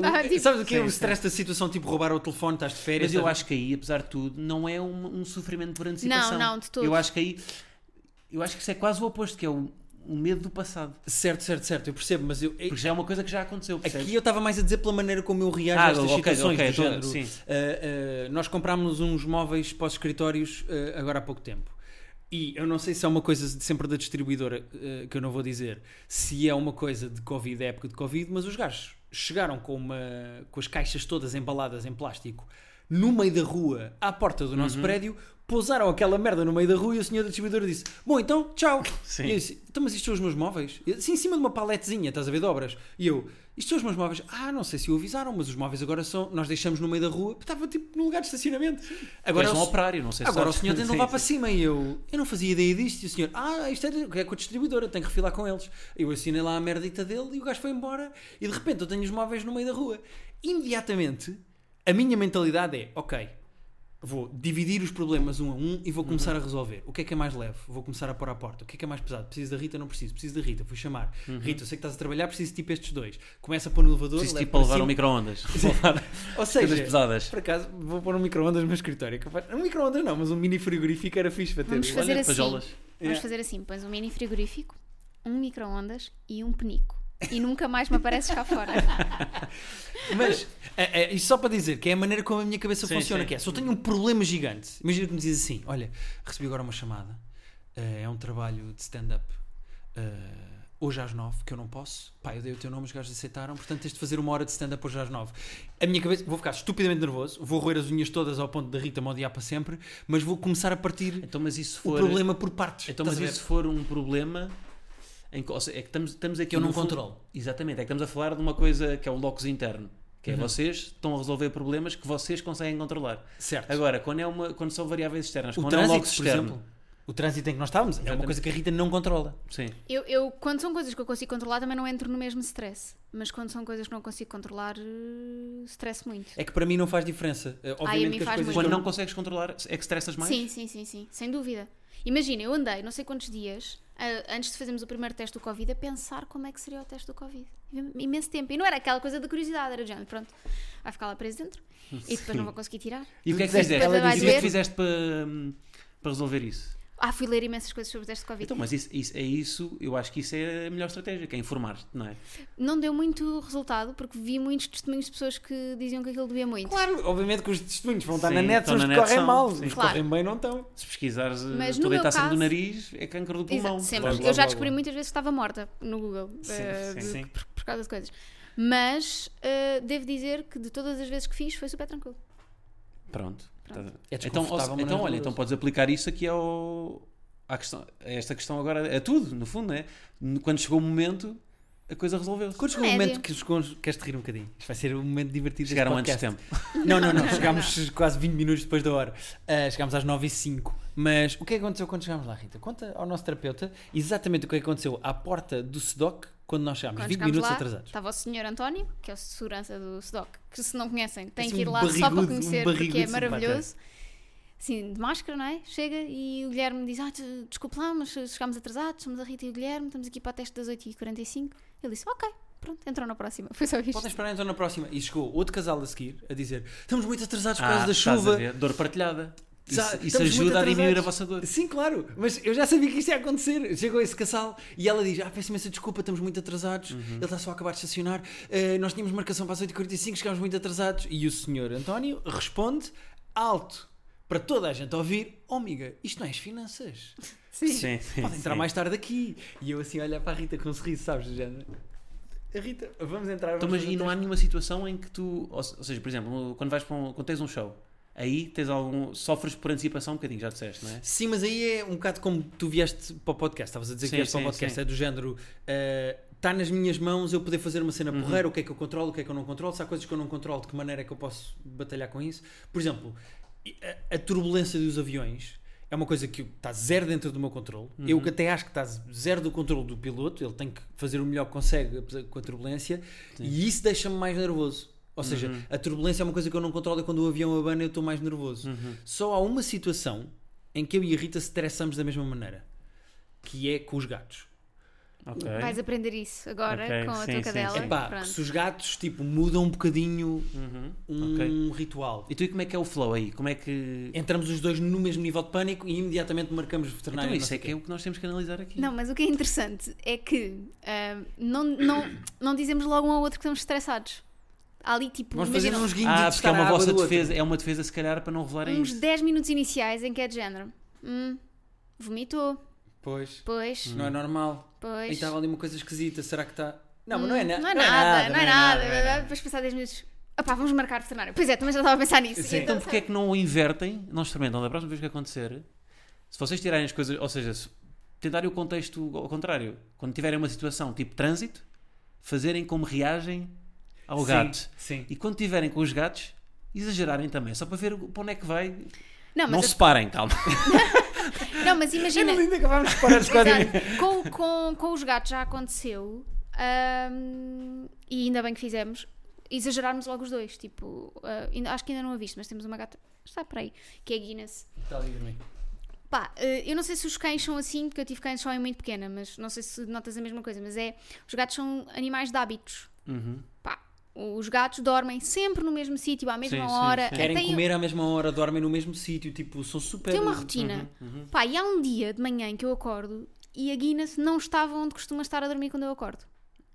Dá, tipo- Sabes o que é o stress da situação, tipo roubar o telefone, estás de férias. Mas eu acho que aí, apesar de tudo, não é um, um sofrimento por antecipação. Não, não, de todo. Eu acho que aí. Eu acho que isso é quase o oposto, que é o, o medo do passado. Certo, certo, certo, eu percebo, mas eu, Porque já é uma coisa que já aconteceu. percebes? aqui eu estava mais a dizer pela maneira como eu reajo Ah, a estas ok, situações. ok, do género, sim. ah, ah, nós comprámos uns móveis para os escritórios ah, agora há pouco tempo. E eu não sei se é uma coisa de- sempre da distribuidora, que eu não vou dizer, se é uma coisa de Covid, é época de Covid, mas os gajos chegaram com, uma, com as caixas todas embaladas em plástico no meio da rua, à porta do Uhum. nosso prédio, pousaram aquela merda no meio da rua e o senhor da distribuidora disse: Bom, então, tchau. Sim. E eu disse: Então, mas isto são os meus móveis? Sim, em cima de uma paletezinha, estás a ver de obras. E eu: Isto são os meus móveis? Ah, não sei se o avisaram, mas os móveis agora são. Nós deixamos no meio da rua, estava tipo no lugar de estacionamento. Agora és um operário, não sei se Agora o senhor tem de levar para cima e eu, eu não fazia ideia disto. E o senhor, ah, isto é, é com a distribuidora, tenho que refilar com eles. Eu assinei lá a merdita dele e o gajo foi embora. E de repente eu tenho os móveis no meio da rua. Imediatamente, a minha mentalidade é, ok, Vou dividir os problemas um a um e vou começar a resolver. O que é que é mais leve? Vou começar a pôr à porta. O que é que é mais pesado? Preciso da Rita? Não preciso. Preciso da Rita. Vou chamar. Rita, eu sei que estás a trabalhar, preciso tipo estes dois. Começa a pôr no elevador. Preciso tipo para levar cima. um micro-ondas. Ou seja, pesadas. por acaso, vou pôr um micro-ondas no meu escritório. Um micro-ondas não, mas um mini frigorífico era fixe para ter. Vamos fazer Olha, assim. pajolas. Vamos Yeah. fazer assim: pões um mini frigorífico, um micro-ondas e um penico. E nunca mais me apareces cá fora. Mas, é, é, isto só para dizer que é a maneira como a minha cabeça Sim, funciona, sim. que é, se eu tenho um problema gigante, imagina que me diz assim, olha, recebi agora uma chamada, eh, é um trabalho de stand-up, eh, hoje às nove, que eu não posso, pá, eu dei o teu nome, os gajos aceitaram, portanto tens de fazer uma hora de stand-up hoje às nove. A minha cabeça, vou ficar estupidamente nervoso, vou roer as unhas todas ao ponto da Rita me odiar para sempre, mas vou começar a partir Então, mas isso o for. problema por partes. Então, mas isso for um problema. Em, que- ou seja, é que estamos, estamos aqui Que eu não no fundo- controlo. Exatamente, é que estamos a falar de uma coisa que é o locus interno. Que é Uhum. vocês estão a resolver problemas que vocês conseguem controlar. Certo. Agora, quando, é uma, quando são variáveis externas, o quando é um trânsito, locus por externo. exemplo, o trânsito em que nós estávamos, é uma Exatamente. coisa que a Rita não controla. Sim. Eu, eu, quando são coisas que eu consigo controlar, também não entro no mesmo stress. Mas quando são coisas que não consigo controlar, eh, stress muito. É que para mim não faz diferença. Eh, Obviamente a mim que as faz coisas. Quando não consegues controlar, é que estressas mais? Sim, sim, sim, sim, sem dúvida. Imagina, eu andei não sei quantos dias antes de fazermos o primeiro teste do Covid a pensar como é que seria o teste do Covid. Imenso tempo. E não era aquela coisa da curiosidade, era de género, pronto, vai ficar lá preso dentro e depois não vou conseguir tirar. E o que é que fizeste? ela E o que é fizeste para, para resolver isso? Ah, fui ler imensas coisas sobre o teste do Covid. Então, mas isso, isso- é isso, eu acho que isso é a melhor estratégia, que é informar-te, não é? Não deu muito resultado porque vi muitos testemunhos de pessoas que diziam que aquilo doía muito. Claro, obviamente que os testemunhos vão estar Sim, na net, os que correm são, mal, sim. os que Claro. correm bem não estão. Se pesquisares Mas uh, toda a taça caso- do nariz, é câncer do pulmão. Exato, sempre. Logo, eu já descobri muitas vezes que estava morta no Google Sim, eh, sim, de- sim. Por, por causa de coisas. Mas eh, devo dizer que de todas as vezes que fiz foi super tranquilo. Pronto. Pronto. É Então, mas então é olha, então podes aplicar isso aqui ao, à questão, a esta questão agora, a tudo, no fundo, né? Quando chegou o momento, a coisa resolveu-se. Quando chegou o momento que os cons... Queres-te rir um bocadinho? Isto vai ser um momento divertido Chegaram antes de tempo. Não, não, não. Chegámos quase 20 minutos depois da hora. Ah, chegámos às 9 e 05 Mas o que é que aconteceu quando chegámos lá, Rita? Conta ao nosso terapeuta exatamente o que é que aconteceu à porta do SEDOC quando nós chegámos. Quando 20 chegámos minutos lá, atrasados. estava o senhor António, que é o segurança do SEDOC, que se não conhecem, têm Assim, que ir um lá só para barrigudo, um conhecer, porque é simpático. maravilhoso. Assim, de máscara, não é? Chega e o Guilherme diz: Ah, desculpe lá, mas chegámos atrasados, somos a Rita e o Guilherme, estamos aqui para o teste das 8h45. Ele disse: Ok, pronto, entrou na próxima. Foi só isto. Podem esperar então na próxima. E chegou outro casal a seguir a dizer: Estamos muito atrasados por Ah, causa da estás a chuva. ver? Dor partilhada. Isso, isso estamos ajuda a diminuir a vossa dor. Sim, claro, mas eu já sabia que isto ia acontecer. Chegou esse casal e ela diz: Ah, peço imensa desculpa, estamos muito atrasados. Uhum. Ele está só a acabar de estacionar. Eh, nós tínhamos marcação para as 8h45, chegámos muito atrasados. E o senhor António responde alto para toda a gente ouvir: Oh, amiga, isto não é as finanças. Sim. Sim, sim, Podem entrar sim. mais tarde aqui. E eu assim, olhar para a Rita com um sorriso, sabes? do género. Rita, vamos entrar. Então, vamos mas fazer e não há teste." nenhuma situação em que tu, ou se- ou seja, por exemplo, quando vais para um, quando tens um show, aí tens algum, sofres por antecipação um bocadinho, já disseste, não é? Sim, mas aí é um bocado como tu vieste para o podcast. Estavas a dizer Sim, que vieste para o sim, podcast. sim. É do género. Está nas minhas mãos eu poder fazer uma cena Uhum. porreira. O que é que eu controlo, o que é que eu não controlo. Se há coisas que eu não controlo, de que maneira é que eu posso batalhar com isso? Por exemplo, a, a turbulência dos aviões é uma coisa que está zero dentro do meu controle. Uhum. Eu que até acho que está zero do controle do piloto. Ele tem que fazer o melhor que consegue com a turbulência. E isso deixa-me mais nervoso. Ou seja, Uhum. a turbulência é uma coisa que eu não controlo. E quando o avião abana, eu estou mais nervoso. Uhum. Só há uma situação em que eu e a Rita se estressamos da mesma maneira, que é com os gatos. Ok. Vais aprender isso agora Ok, com a sim, tua sim, cadela. sim. Epá, Pronto. se os gatos tipo, mudam um bocadinho Uhum. um Ok. ritual. E tu e como é que é o flow aí? Como é que. Entramos os dois no mesmo nível de pânico e imediatamente marcamos veterinário. Então isso sei é que é o que nós temos que analisar aqui. Não, mas o que é interessante é que ah, não, não, não dizemos logo um ao outro que estamos estressados. Há ali tipo, Vamos fazer uns guinhos de Ah, porque é uma vossa defesa, é uma defesa se calhar para não revelarem uns isso. 10 minutos iniciais em que é de género. Hum, vomitou, Pois, pois, não é normal. Pois. estava ali uma coisa esquisita, será que está... Não, mas não é, na- Não é nada, não é nada. não é nada. Depois passar 10 minutos. Opá, vamos marcar veterinário. Pois é, também já estava a pensar nisso. Sim. Então porque é que não o invertem, não experimentam da próxima vez que acontecer, se vocês tirarem as coisas, ou seja, se tentarem o contexto ao contrário, quando tiverem uma situação tipo trânsito, fazerem como reagem ao Sim, gato. Sim. E quando tiverem com os gatos, exagerarem também, só para ver para onde é que vai. Não, Não, mas, se parem, calma. não, mas imagina. Ainda acabámos de parar de com, com, com os gatos já aconteceu. ahm, e ainda bem que fizemos. exagerarmos logo os dois. Tipo, ah, ainda- acho que ainda não a viste, mas temos uma gata, está por aí, que é a Guinness. Está ali a dormir. Pá, eh, eu não sei se os cães são assim, porque eu tive cães só em muito pequena, mas não sei se notas a mesma coisa, mas é, os gatos são animais de hábitos. Uhum. Pá, os gatos dormem sempre no mesmo sítio, à mesma Sim, sim, hora. sim. Querem Têm- comer à mesma hora, dormem no mesmo sítio, tipo, são super. Tem uma rotina. Uhum. Pá, e há um dia de manhã em que eu acordo e a Guinness não estava onde costuma estar a dormir quando eu acordo.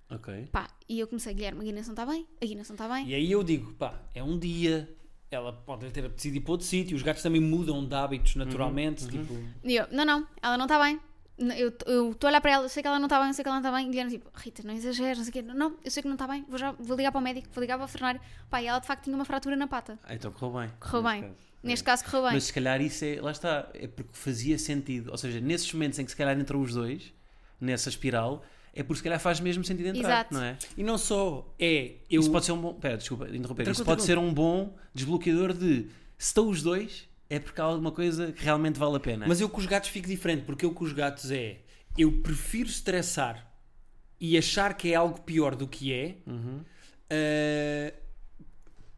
Ok. Pá, e eu comecei, Guilherme, a Guinness não está bem, a Guinness não está bem. E aí eu digo, pá, é um dia, ela pode ter apetecido ir para outro sítio, os gatos também mudam de hábitos naturalmente, tipo. E eu, não, não, ela não está bem. Eu eu estou a olhar para ela, eu sei que ela não está bem, eu sei que ela não está bem. E Guilherme, tipo, Rita, não exageres, não sei o quê. Não, eu sei que não está bem, vou, já, vou ligar para o médico, vou ligar para o veterinário. Pá, e ela de facto tinha uma fratura na pata. Ah, então correu bem. Correu bem. caso. Neste É. caso correu bem. Mas se calhar isso é. Lá está. É porque fazia sentido. Ou seja, nesses momentos em que se calhar entram os dois, nessa espiral, é porque se calhar faz mesmo sentido entrar, Exato. não é? E não só é. Eu, Isso pode ser um bom. Pera, desculpa, interromper. Tranquilo, Isso pode tranquilo. ser um bom desbloqueador de se estão os dois, é porque há alguma coisa que realmente vale a pena. Mas eu com os gatos fico diferente, porque eu com os gatos é. Eu prefiro estressar e achar que é algo pior do que é. Uhum. Uh,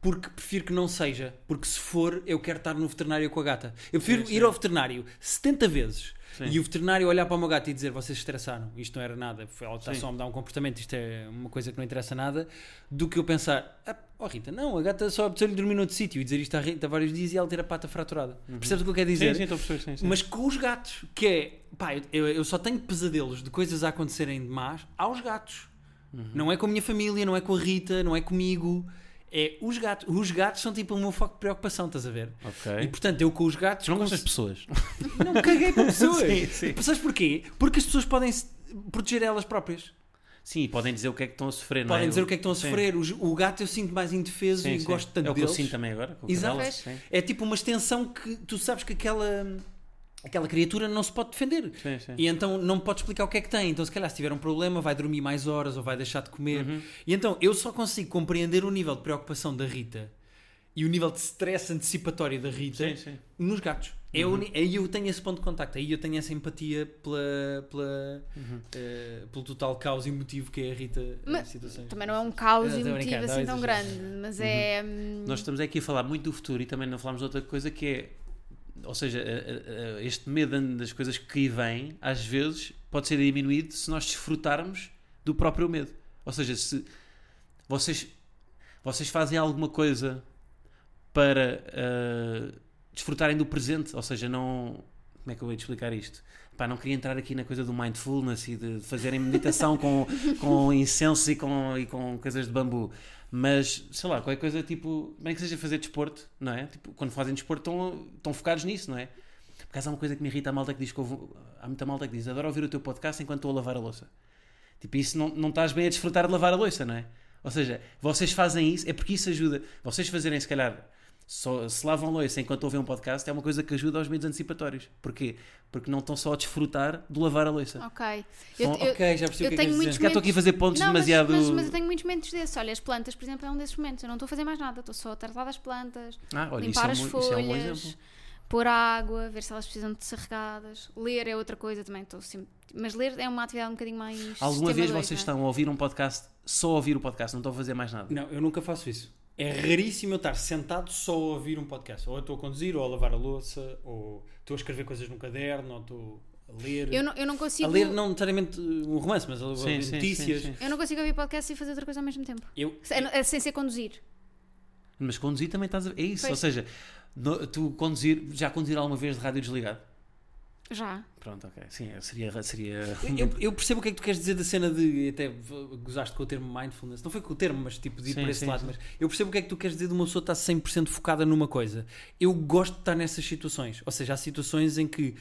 porque prefiro que não seja. Porque se for, eu quero estar no veterinário com a gata. Eu prefiro Sim, sim. ir ao veterinário 70 vezes Sim. e o veterinário olhar para o meu gato e dizer: Vocês estressaram, isto não era nada, ela está só a me dar um comportamento, isto é uma coisa que não interessa nada. Do que eu pensar: ah, Oh Rita, não, a gata só apeteceu-lhe dormir noutro sítio e dizer isto à Rita há vários dias e ela ter a pata fraturada. Percebes o que eu quero dizer? Sim, sim, estou a perceber. Sim, sim. Mas com os gatos, que é pá, eu, eu só tenho pesadelos de coisas a acontecerem de más aos gatos. Uhum. Não é com a minha família, não é com a Rita, não é comigo. É os gatos. Os gatos são tipo o meu foco de preocupação, estás a ver? Ok. E portanto, eu com os gatos. Não gostas de pessoas? Não caguei com pessoas. Sim, sim. Sabes porquê? Porque as pessoas podem proteger elas próprias. Sim, e podem dizer o que é que estão a sofrer, não Podem é? dizer o que é que estão a sofrer. O, gato eu sinto mais indefeso Sim, e sim. gosto tanto É o que eu deles. sinto também agora. Exato. É tipo uma extensão que tu sabes que aquela, aquela criatura não se pode defender. Sim, sim. E então não me pode explicar o que é que tem. Então, se calhar, se tiver um problema, vai dormir mais horas ou vai deixar de comer. Uhum. E então eu só consigo compreender o nível de preocupação da Rita e o nível de stress antecipatório da Rita Sim, sim. nos gatos. É a Uhum. uni- Aí eu tenho esse ponto de contacto, aí eu tenho essa empatia pela, pela, Uhum. eh, pelo total caos emotivo que é a Rita Mas situações. Também não é um caos Ah, emotivo assim tão grande, mas é. hum, Nós estamos aqui a falar muito do futuro e também não falamos de outra coisa que é. Ou seja, a- a- a- este medo das coisas que aí vêm, às vezes, pode ser diminuído se nós desfrutarmos do próprio medo. Ou seja, se vocês, vocês fazem alguma coisa para ah, desfrutarem do presente, ou seja, não. Como é que eu vou te explicar isto? Pá, não queria entrar aqui na coisa do mindfulness e de fazerem meditação com, com incenso e com, e com coisas de bambu. Mas, sei lá, qualquer coisa tipo, bem que seja fazer desporto, não é? Tipo, quando fazem desporto estão, estão focados nisso, não é? Por acaso há uma coisa que me irrita a malta que diz que houve, há muita malta que diz, adoro ouvir o teu podcast enquanto estou a lavar a louça. Tipo, isso não, não estás bem a desfrutar de lavar a louça, não é? Ou seja, vocês fazem isso, é porque isso ajuda. Vocês fazerem, se calhar, só, se lavam louça enquanto ouvem um podcast, é uma coisa que ajuda aos medos antecipatórios. Porquê? Porque não estão só a desfrutar de lavar a louça. Ok. São- Eu, ok, já percebi eu o que é que tenho queres muitos dizer. Já estou aqui a fazer pontos Não, mas- demasiado. Mas, mas eu tenho muitos momentos desses. Olha, as plantas, por exemplo, é um desses momentos. Eu não estou a fazer mais nada, estou só a tratar das plantas, Ah, olha, isso limpar é, as isso é um bom folhas, exemplo. pôr água, ver se elas precisam de ser regadas. Ler é outra coisa também. Estou sempre... Mas ler é uma atividade um bocadinho mais. Alguma vez vocês não estão a ouvir um podcast, só a ouvir o podcast, não estão a fazer mais nada? Não, eu nunca faço isso. É raríssimo eu estar sentado só a ouvir um podcast. Ou eu estou a conduzir, ou a lavar a louça, ou estou a escrever coisas num caderno, ou estou a ler. Eu não, eu não consigo. A ler não necessariamente um romance, mas a Sim, ouvir sim, notícias. sim, sim. Eu não consigo ouvir podcast e fazer outra coisa ao mesmo tempo. Eu, Sem, é sem ser conduzir. Mas conduzir também estás a... É isso, Pois. ou seja, no- tu conduzir, já conduzir alguma vez de rádio desligado? Já. Pronto, ok. Sim, seria... seria... eu, eu percebo o que é que tu queres dizer da cena de. Até gozaste com o termo mindfulness. Não foi com o termo, mas tipo de ir Sim, por esse sim, lado. sim. Mas eu percebo o que é que tu queres dizer de uma pessoa estar 100% focada numa coisa. Eu gosto de estar nessas situações. Ou seja, há situações em que.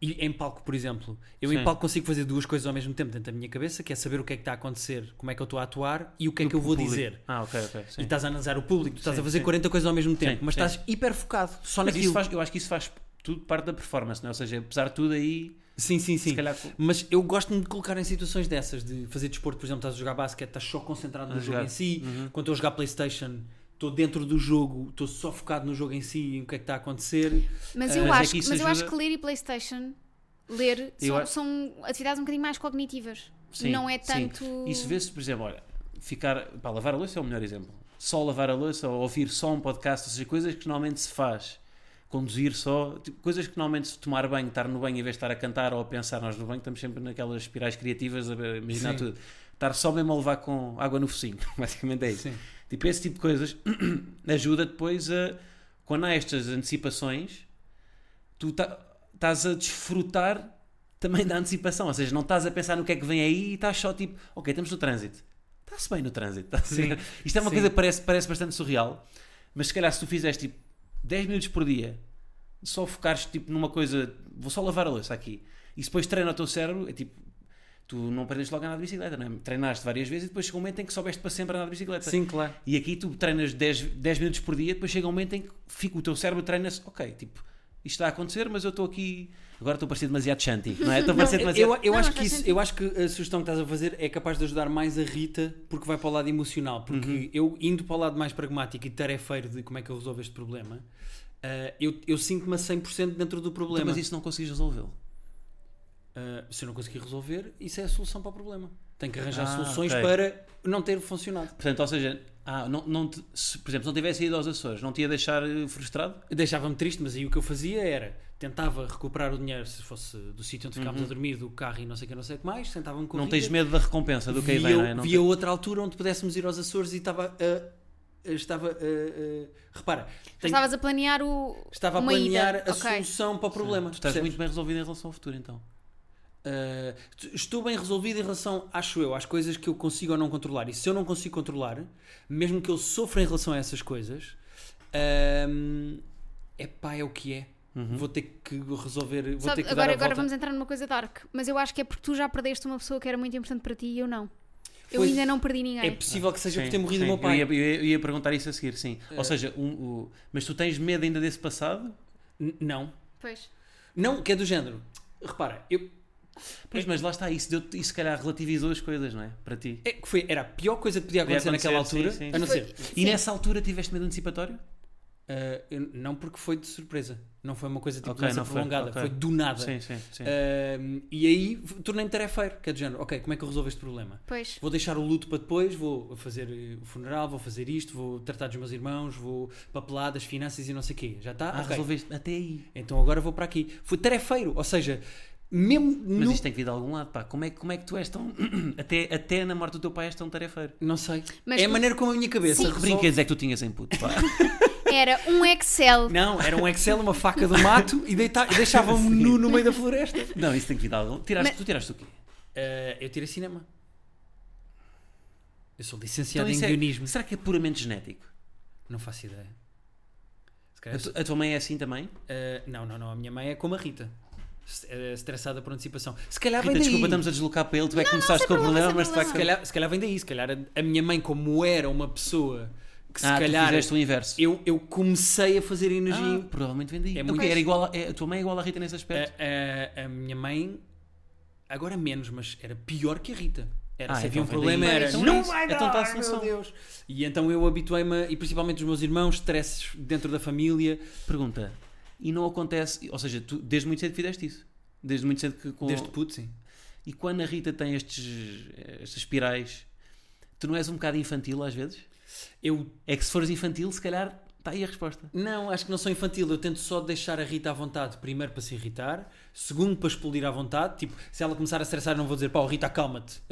e em palco, por exemplo, eu em palco consigo fazer duas coisas ao mesmo tempo dentro da minha cabeça, que é saber o que é que está a acontecer, como é que eu estou a atuar e o que é que eu vou Público. dizer. Ah, ok, ok. Sim. E estás a analisar o público, tu estás Sim, a fazer sim. 40 coisas ao mesmo tempo, Sim, mas sim. estás hiper focado só Mas naquilo. isso faz, eu acho que isso faz tudo parte da performance, não é? Ou seja, apesar de tudo aí, Sim, sim, sim. calhar... Mas eu gosto-me de colocar em situações dessas, de fazer desporto, por exemplo, estás a jogar basquete, estás só concentrado A no jogo jogar. em si. Uhum. Quando estou a jogar Playstation, estou dentro do jogo, estou só focado no jogo em si e o que é que está a acontecer. Mas Ah, eu, mas é acho, que isso mas eu acho que ler e Playstation, ler, são, a- são atividades um bocadinho mais cognitivas. Sim, não é sim. tanto. Isso vê-se, por exemplo, olha, ficar. Pá, lavar a louça é o melhor exemplo. Só lavar a louça ou ouvir só um podcast, ou seja, coisas que normalmente se faz. Conduzir só, tipo, coisas que normalmente se tomar banho, estar no banho em vez de estar a cantar ou a pensar, nós no banho estamos sempre naquelas espirais criativas a imaginar Sim. tudo. Estar só mesmo a levar com água no focinho, basicamente é isso. Sim. Tipo, esse tipo de coisas ajuda depois a. Quando há estas antecipações, tu tá- estás a desfrutar também da antecipação. Ou seja, não estás a pensar no que é que vem aí e estás só tipo, ok, estamos no trânsito. Está-se bem no trânsito. bem. Isto é uma Sim. coisa que parece, parece bastante surreal, mas se calhar se tu fizeres tipo 10 minutos por dia, só focares tipo numa coisa, vou só lavar a louça aqui, e depois treina o teu cérebro, é tipo. Tu não aprendes logo a andar de bicicleta, não é? Treinaste várias vezes e depois chega um momento em que soubeste para sempre andar de bicicleta. Sim, claro. E aqui tu treinas 10, 10 minutos por dia, depois chega um momento em que fica, o teu cérebro treina-se, ok, tipo, isto está a acontecer, mas eu estou aqui. Agora estou a parecer demasiado chanty, não é? Estou a parecer demasiado. Eu, eu Não, acho que isso, sentido. eu acho que a sugestão que estás a fazer é capaz de ajudar mais a Rita porque vai para o lado emocional. Porque Uhum. eu, indo para o lado mais pragmático e tarefeiro de como é que eu resolvo este problema, ah, eu, eu sinto-me a 100% dentro do Então, problema. mas isso não consegues resolvê-lo. Ah, se eu não conseguir resolver, isso é a solução para o problema. Tenho que arranjar Ah, soluções ok. para não ter funcionado. Portanto, ou seja, ah, não, não te- se, por exemplo, se não tivesse ido aos Açores, não te ia deixar eh, frustrado? Deixava-me triste, mas aí o que eu fazia era tentava recuperar o dinheiro se fosse do sítio onde ficámos a dormir, do carro e não sei o que, não sei o que mais, sentava-me com Uhum. não tens medo da recompensa do que aí vem, não é? Não via te- outra altura onde pudéssemos ir aos Açores e estava a. estava a. a- repara, tenho- Estavas a planear o. estava a uma planear ida. a Ok. solução para o problema. Tu estás percebes? muito bem resolvido em relação ao futuro, então. Uh, estou bem resolvido em relação, acho eu, às coisas que eu consigo ou não controlar. E se eu não consigo controlar, mesmo que eu sofra em relação a essas coisas, é pá, é o que é. Vou ter que resolver. Vou Sabe, ter que agora dar a agora volta. vamos entrar numa coisa dark. Mas eu acho que é porque tu já perdeste uma pessoa que era muito importante para ti e eu não. Eu Pois, ainda não perdi ninguém. É possível que seja por ter morrido sim. o meu pai. Eu ia, eu ia- eu ia perguntar isso a seguir, sim. É. Ou seja, um- o- mas tu tens medo ainda desse passado? N- Não. Pois. Não, que é do género. Repara, eu, Pois, mas lá está, isso, deu isso se calhar relativizou as coisas, não é? Para ti. é que foi, era a pior coisa que podia Podia acontecer naquela acontecer, altura. sim, sim. A não Foi- ser. E Sim. nessa altura tiveste medo antecipatório? Uh, não porque foi de surpresa. Não foi uma coisa tipo Ok, doença não foi, prolongada. ok. Foi do nada. Sim, sim, sim. Um, e aí tornei-me tarefeiro, que é do género, ok, como é que eu resolvo este problema? Pois. Vou deixar o luto para depois, vou fazer eh, o funeral, vou fazer isto, vou tratar dos meus irmãos, vou papelar das finanças e não sei o quê. Já está? ah, Ok. resolveste até aí. Então agora vou para aqui. Fui tarefeiro, ou seja, mesmo Mas no... isto tem que vir de algum lado, pá. Como é, que- como é que tu és tão. até, até na morte do teu pai és tão tarefeiro? Não sei. Mas é a tu- maneira como a minha cabeça Sim. Que resolve. brinquedos é que tu tinhas em puto, pá? Era um Excel. Não, era um Excel, uma faca do mato e, deita... e deixava-me nu no meio da floresta. não, isso tem que vir de algum. Tiraste, Mas- Tu tiraste o quê? Eh, eu tirei cinema. Eu sou licenciado Então, em é- guionismo. será que é puramente genético? Não faço ideia. A, tu- a tua mãe é assim também? Uh, não, não, não. A minha mãe é como a Rita. Uh, Estressada por antecipação. Se calhar Rita, vem daí. desculpa, estamos a deslocar para ele. Tu é que começaste com o problema, problema, mas facto. Se problema. calhar, se calhar vem daí. Se calhar a, a minha mãe, como era uma pessoa que se Ah, tu calhar fizeste o inverso. eu, eu comecei a fazer energia. Ah, provavelmente vem daí. É muito- era igual a, é- a tua mãe é igual à Rita nesse a, aspecto? a- a minha mãe, agora menos, mas era pior que a Rita. Era, Ah, se havia então um vem daí. problema, era Então não isso. vai dar, Então está a meu solução. Deus. E então eu habituei-me, e principalmente os meus irmãos, stresses dentro da família, Pergunta. E não acontece, ou seja, tu desde muito cedo fizeste isso. Desde muito cedo que com... desde puto, sim. E quando a Rita tem estes, estas espirais, tu não és um bocado infantil às vezes? Eu É que se fores infantil, se calhar está aí a resposta. Não, acho que não sou infantil. Eu tento só deixar a Rita à vontade, primeiro para se irritar, segundo para explodir à vontade. Tipo, se ela começar a estressar, não vou dizer, pá, Rita,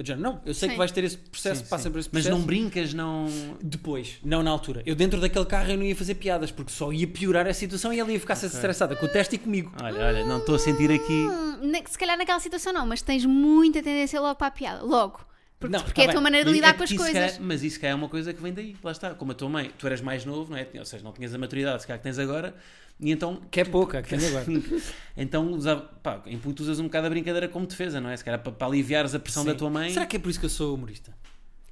digo, não, eu sei Sim. que vais ter esse processo, Sim, passa sim. por esse Mas processo. não brincas, não. Depois, não na altura. Eu dentro daquele carro eu não ia fazer piadas, porque só ia piorar a situação e ela ia ficar estressada com o teste e comigo. Olha, olha, não estou a sentir aqui. Hum, se calhar naquela situação não, mas tens muita tendência logo para a piada. Logo. Porque, Não, porque tá é a tua bem. maneira de Mas lidar é com as coisas. calhar- mas isso se calhar é uma coisa que vem daí. Lá está. Como a tua mãe, tu eras mais novo, não é? Ou seja, não tinhas a maturidade se calhar que tens agora. E então. Que é pouca, que tenho agora. Então, usava, pá, em puto usas um bocado a brincadeira como defesa, não é? Se calhar para, para aliviares a pressão Sim. da tua mãe. Será que é por isso que eu sou humorista?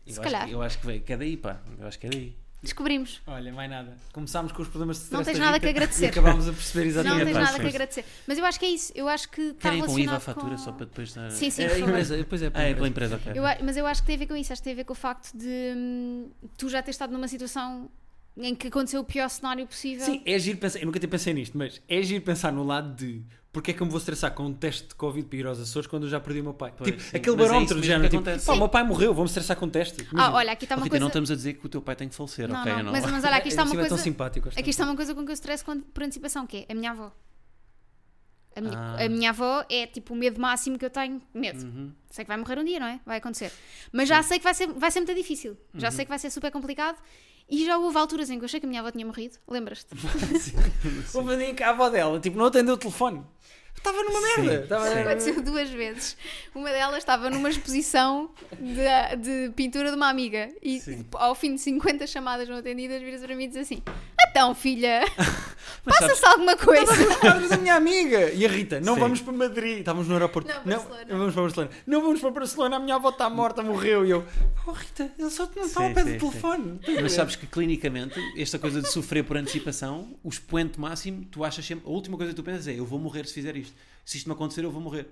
Eu Se acho, calhar. que- eu acho que, veio, que é daí, pá. Eu acho que é daí. Descobrimos. Olha, mais nada. Começámos com os problemas de stress Não tens da nada que agradecer. E acabámos a perceber Não exatamente. tens pá, nada que agradecer. Mas eu acho que é isso. Eu acho que está Querem com IVA a fatura com... só para depois. dar- Sim, sim, É, empresa, depois é, Ah, é pela empresa, ok. Eu a- mas eu acho que tem a ver com isso. Acho que tem a ver com o facto de hum, tu já teres estado numa situação em que aconteceu o pior cenário possível. Sim, é giro pensar. Eu nunca tinha pensei nisto, mas é giro pensar no lado de porque é que eu me vou estressar com um teste de Covid para ir aos Açores quando eu já perdi o meu pai? Pois, tipo, sim. aquele é barómetro isso de género, tipo, pá, o meu pai morreu, vou-me estressar com um teste. Ah, olha, aqui está Oh, uma Rita, coisa. não estamos a dizer que o teu pai tem que falecer, Não, ok? não, mas, mas olha, aqui está uma é tão coisa. simpático. Aqui está uma coisa com que eu estresso quando- por antecipação, que é a minha avó. A minha, Ah. a minha avó é tipo o medo máximo que eu tenho. Medo. Uhum. Sei que vai morrer um dia, não é? Vai acontecer. Mas já sei que vai ser, vai ser muito difícil. Já Uhum. sei que vai ser super complicado. E já houve alturas em que eu achei que a minha avó tinha morrido. Lembras-te? Houve um dia em que a avó dela, tipo, não atendeu o telefone. Estava numa Sim, merda. Estava... sim. Aconteceu duas vezes. Uma delas estava numa exposição de, de pintura de uma amiga. E Sim. tipo, ao fim de 50 chamadas não atendidas, vira-se para mim e diz assim: Então, filha, passa-se alguma coisa. Estávamos a minha amiga e a Rita, não Sim. vamos para Madrid, estávamos no aeroporto. Não, Barcelona. não vamos para Barcelona. Não vamos para Barcelona, a minha avó está morta, morreu. E eu, oh Rita, ele só não está ao pé sim, do telefone. Mas sabes que clinicamente, esta coisa de sofrer por antecipação, o expoente máximo, tu achas sempre. A última coisa que tu pensas é: eu vou morrer se fizer isto. Se isto me acontecer, eu vou morrer.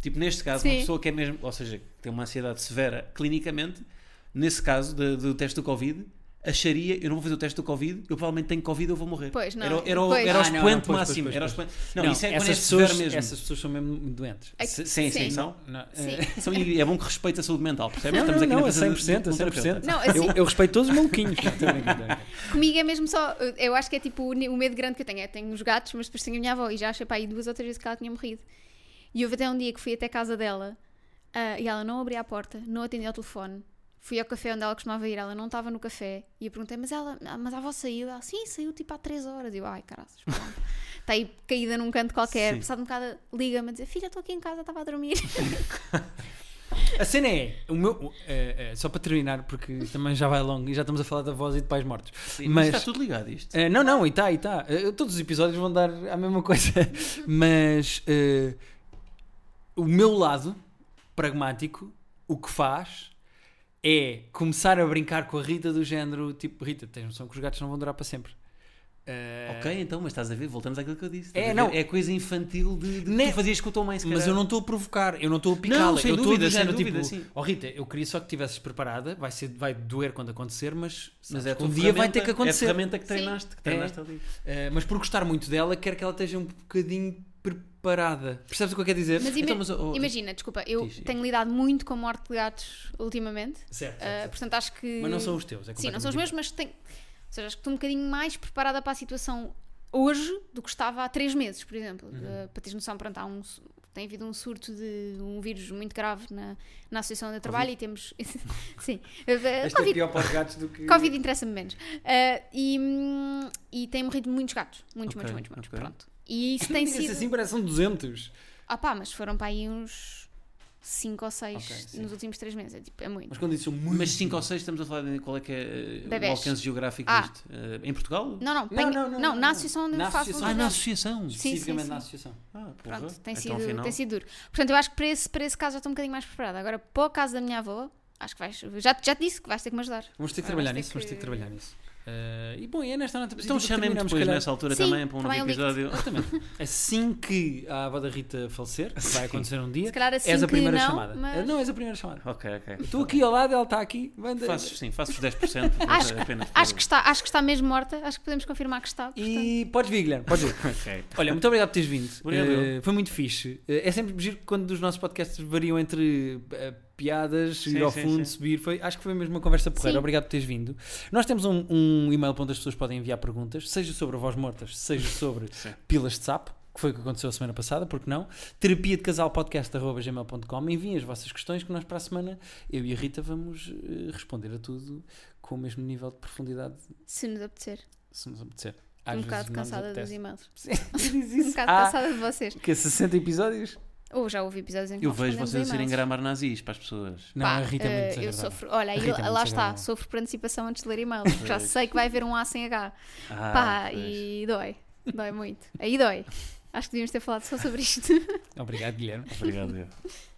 Tipo, neste caso, uma Sim. pessoa que é mesmo. Ou seja, que tem uma ansiedade severa clinicamente, nesse caso do teste do Covid. Acharia, eu não vou fazer o teste do Covid, eu provavelmente tenho Covid, eu vou morrer. Pois, não. Era, era, Pois. era o Ah, não, expoente não, pois, máximo. pois, era o pois, expoente- Não, isso é quando é essas severo pessoas, mesmo. essas pessoas são mesmo doentes. É Sim, sim, sim. são. Não, Sim. eh, São- e é bom que respeite a saúde mental, percebes? Não, Estamos não, aqui não, na a presença 100%, de a um terapeuta. 100%. Não, assim- eu, eu respeito todos os maluquinhos. Não, brincar. Comigo é mesmo só. Eu acho que é tipo o medo grande que eu tenho. É tenho os gatos, mas depois tenho a minha avó e já achei para aí duas ou três vezes que ela tinha morrido. E houve até um dia que fui até a casa dela ah, e ela não abria a porta, não atendia ao telefone. Fui ao café onde ela costumava ir, ela não estava no café. E eu perguntei, mas ela, mas a avó saiu? Ela, sim, saiu tipo há três horas. E eu, ai, pronto. Está aí caída num canto qualquer. Sim. Passado um bocado, liga-me a dizer, filha, estou aqui em casa, estava a dormir. A cena é, o meu, eh, eh, só para terminar, porque também já vai longo e já estamos a falar da voz e de pais mortos. Sim, Mas- mas está tudo ligado isto. Eh, não, não, e está, e está. todos os episódios vão dar a mesma coisa. Mas eh, o meu lado pragmático, o que faz é começar a brincar com a Rita do género, tipo, Rita, tens noção que os gatos não vão durar para sempre. Eh, Ok, então, mas estás a ver, voltamos àquilo que eu disse. É, a não. É coisa infantil de, de Nem- tu fazias com a tua mãe, se Mas eu não estou a provocar, eu não estou a picá-la. Não, eu estou género, dúvida, tipo, sim. oh Rita, eu queria só que estivesses preparada, vai, ser, vai doer quando acontecer, mas, Mas é a um dia vai ter que acontecer. É a ferramenta que treinaste, que treinaste ali. Eh, mas por gostar muito dela, quero que ela esteja um bocadinho preparada. Percebes o que eu quero dizer? Mas, Então, ima- mas, oh, imagina, desculpa, eu Diz, tenho lidado muito com a morte de gatos ultimamente. Certo, Ah, portanto, acho que. Mas não são os teus, é Sim, não são os meus, mas tenho. Ou seja, acho que estou um bocadinho mais preparada para a situação hoje do que estava há três meses, por exemplo. Uhum. Uh, para teres noção, pronto, há um, tem havido um surto de um vírus muito grave na, na associação eu trabalho e temos. Sim. Uh, Este é Covid, pior para os gatos do que. Covid interessa-me menos. Uh, e, hum, e tem morrido muitos gatos. Muitos, Ok, muitos, muitos, muitos. ok. Pronto. E isso tem sido. assim, parece um 200. Ah pá, mas foram para aí uns 5 ou 6 Ok, sim. nos últimos 3 meses. É, tipo, é muito. Mas quando disse são muito. Mas 5 ou 6 estamos a falar de qual é que é eh, o alcance geográfico Ah. disto? Eh, em Portugal? Não, não, tenho- não, não, não, não, na não. associação onde Na eu faço associação. Ah, na associação. Sim, sim, Especificamente sim. na associação. Ah, porra. Pronto, tem, Então, sido, afinal- tem sido duro. Portanto, eu acho que para esse, para esse caso já estou um bocadinho mais preparada. Agora, para o caso da minha avó, acho que vais. Já, já te disse que vais ter que me ajudar. Vamos ter que Ah, trabalhar vamos ter nisso, vamos ter que que- trabalhar nisso. Eh, e bom, e é nesta nota Então chamem-me terminamos, depois calhar. nessa altura Sim, também para um novo episódio. Exatamente. Assim que a avó da Rita falecer, que vai acontecer um dia, Se calhar assim és a primeira não, chamada. mas- Eh, Não, és a primeira chamada. Ok, ok. Estou aqui ao lado, ela está aqui. Manda- Faço, sim, faço os 10%. Acho, apenas por- acho, que está, acho que está mesmo morta. Acho que podemos confirmar que está. Portanto, E podes vir, Guilherme, podes vir. Ok. Olha, muito obrigado por teres vindo. Obrigado Eh, foi muito fixe. Eh, é sempre giro quando os nossos podcasts variam entre piadas, Sim, ir ao sim, fundo, sim. subir. Foi, acho que foi mesmo uma conversa porreira. Sim. Obrigado por teres vindo. Nós temos um, um e-mail para onde as pessoas podem enviar perguntas, seja sobre voz mortas, seja sobre Sim. pilas de sapo, que foi o que aconteceu a semana passada, porque não? Terapia de casal podcast.gmail.com. Enviem as vossas questões que nós para a semana, eu e a Rita, vamos eh, responder a tudo com o mesmo nível de profundidade, se nos apetecer. se nos apetecer. Às um bocado cansada dos e-mails. Sim, diz Um isso. bocado Ah, cansada de vocês. que 60 episódios? Ou já houve episódios em que Eu vejo vocês a serem grammar nazis para as pessoas. Não, Pá, a Rita é eh, muito eu sofro, olha, Rita é lá está, sofro por antecipação antes de ler e-mails, porque já sei que vai haver um A sem H. Ah, Pá, pois. e dói, dói muito. Aí dói. Acho que devíamos ter falado só sobre isto. Obrigado, Guilherme. Obrigado, eu.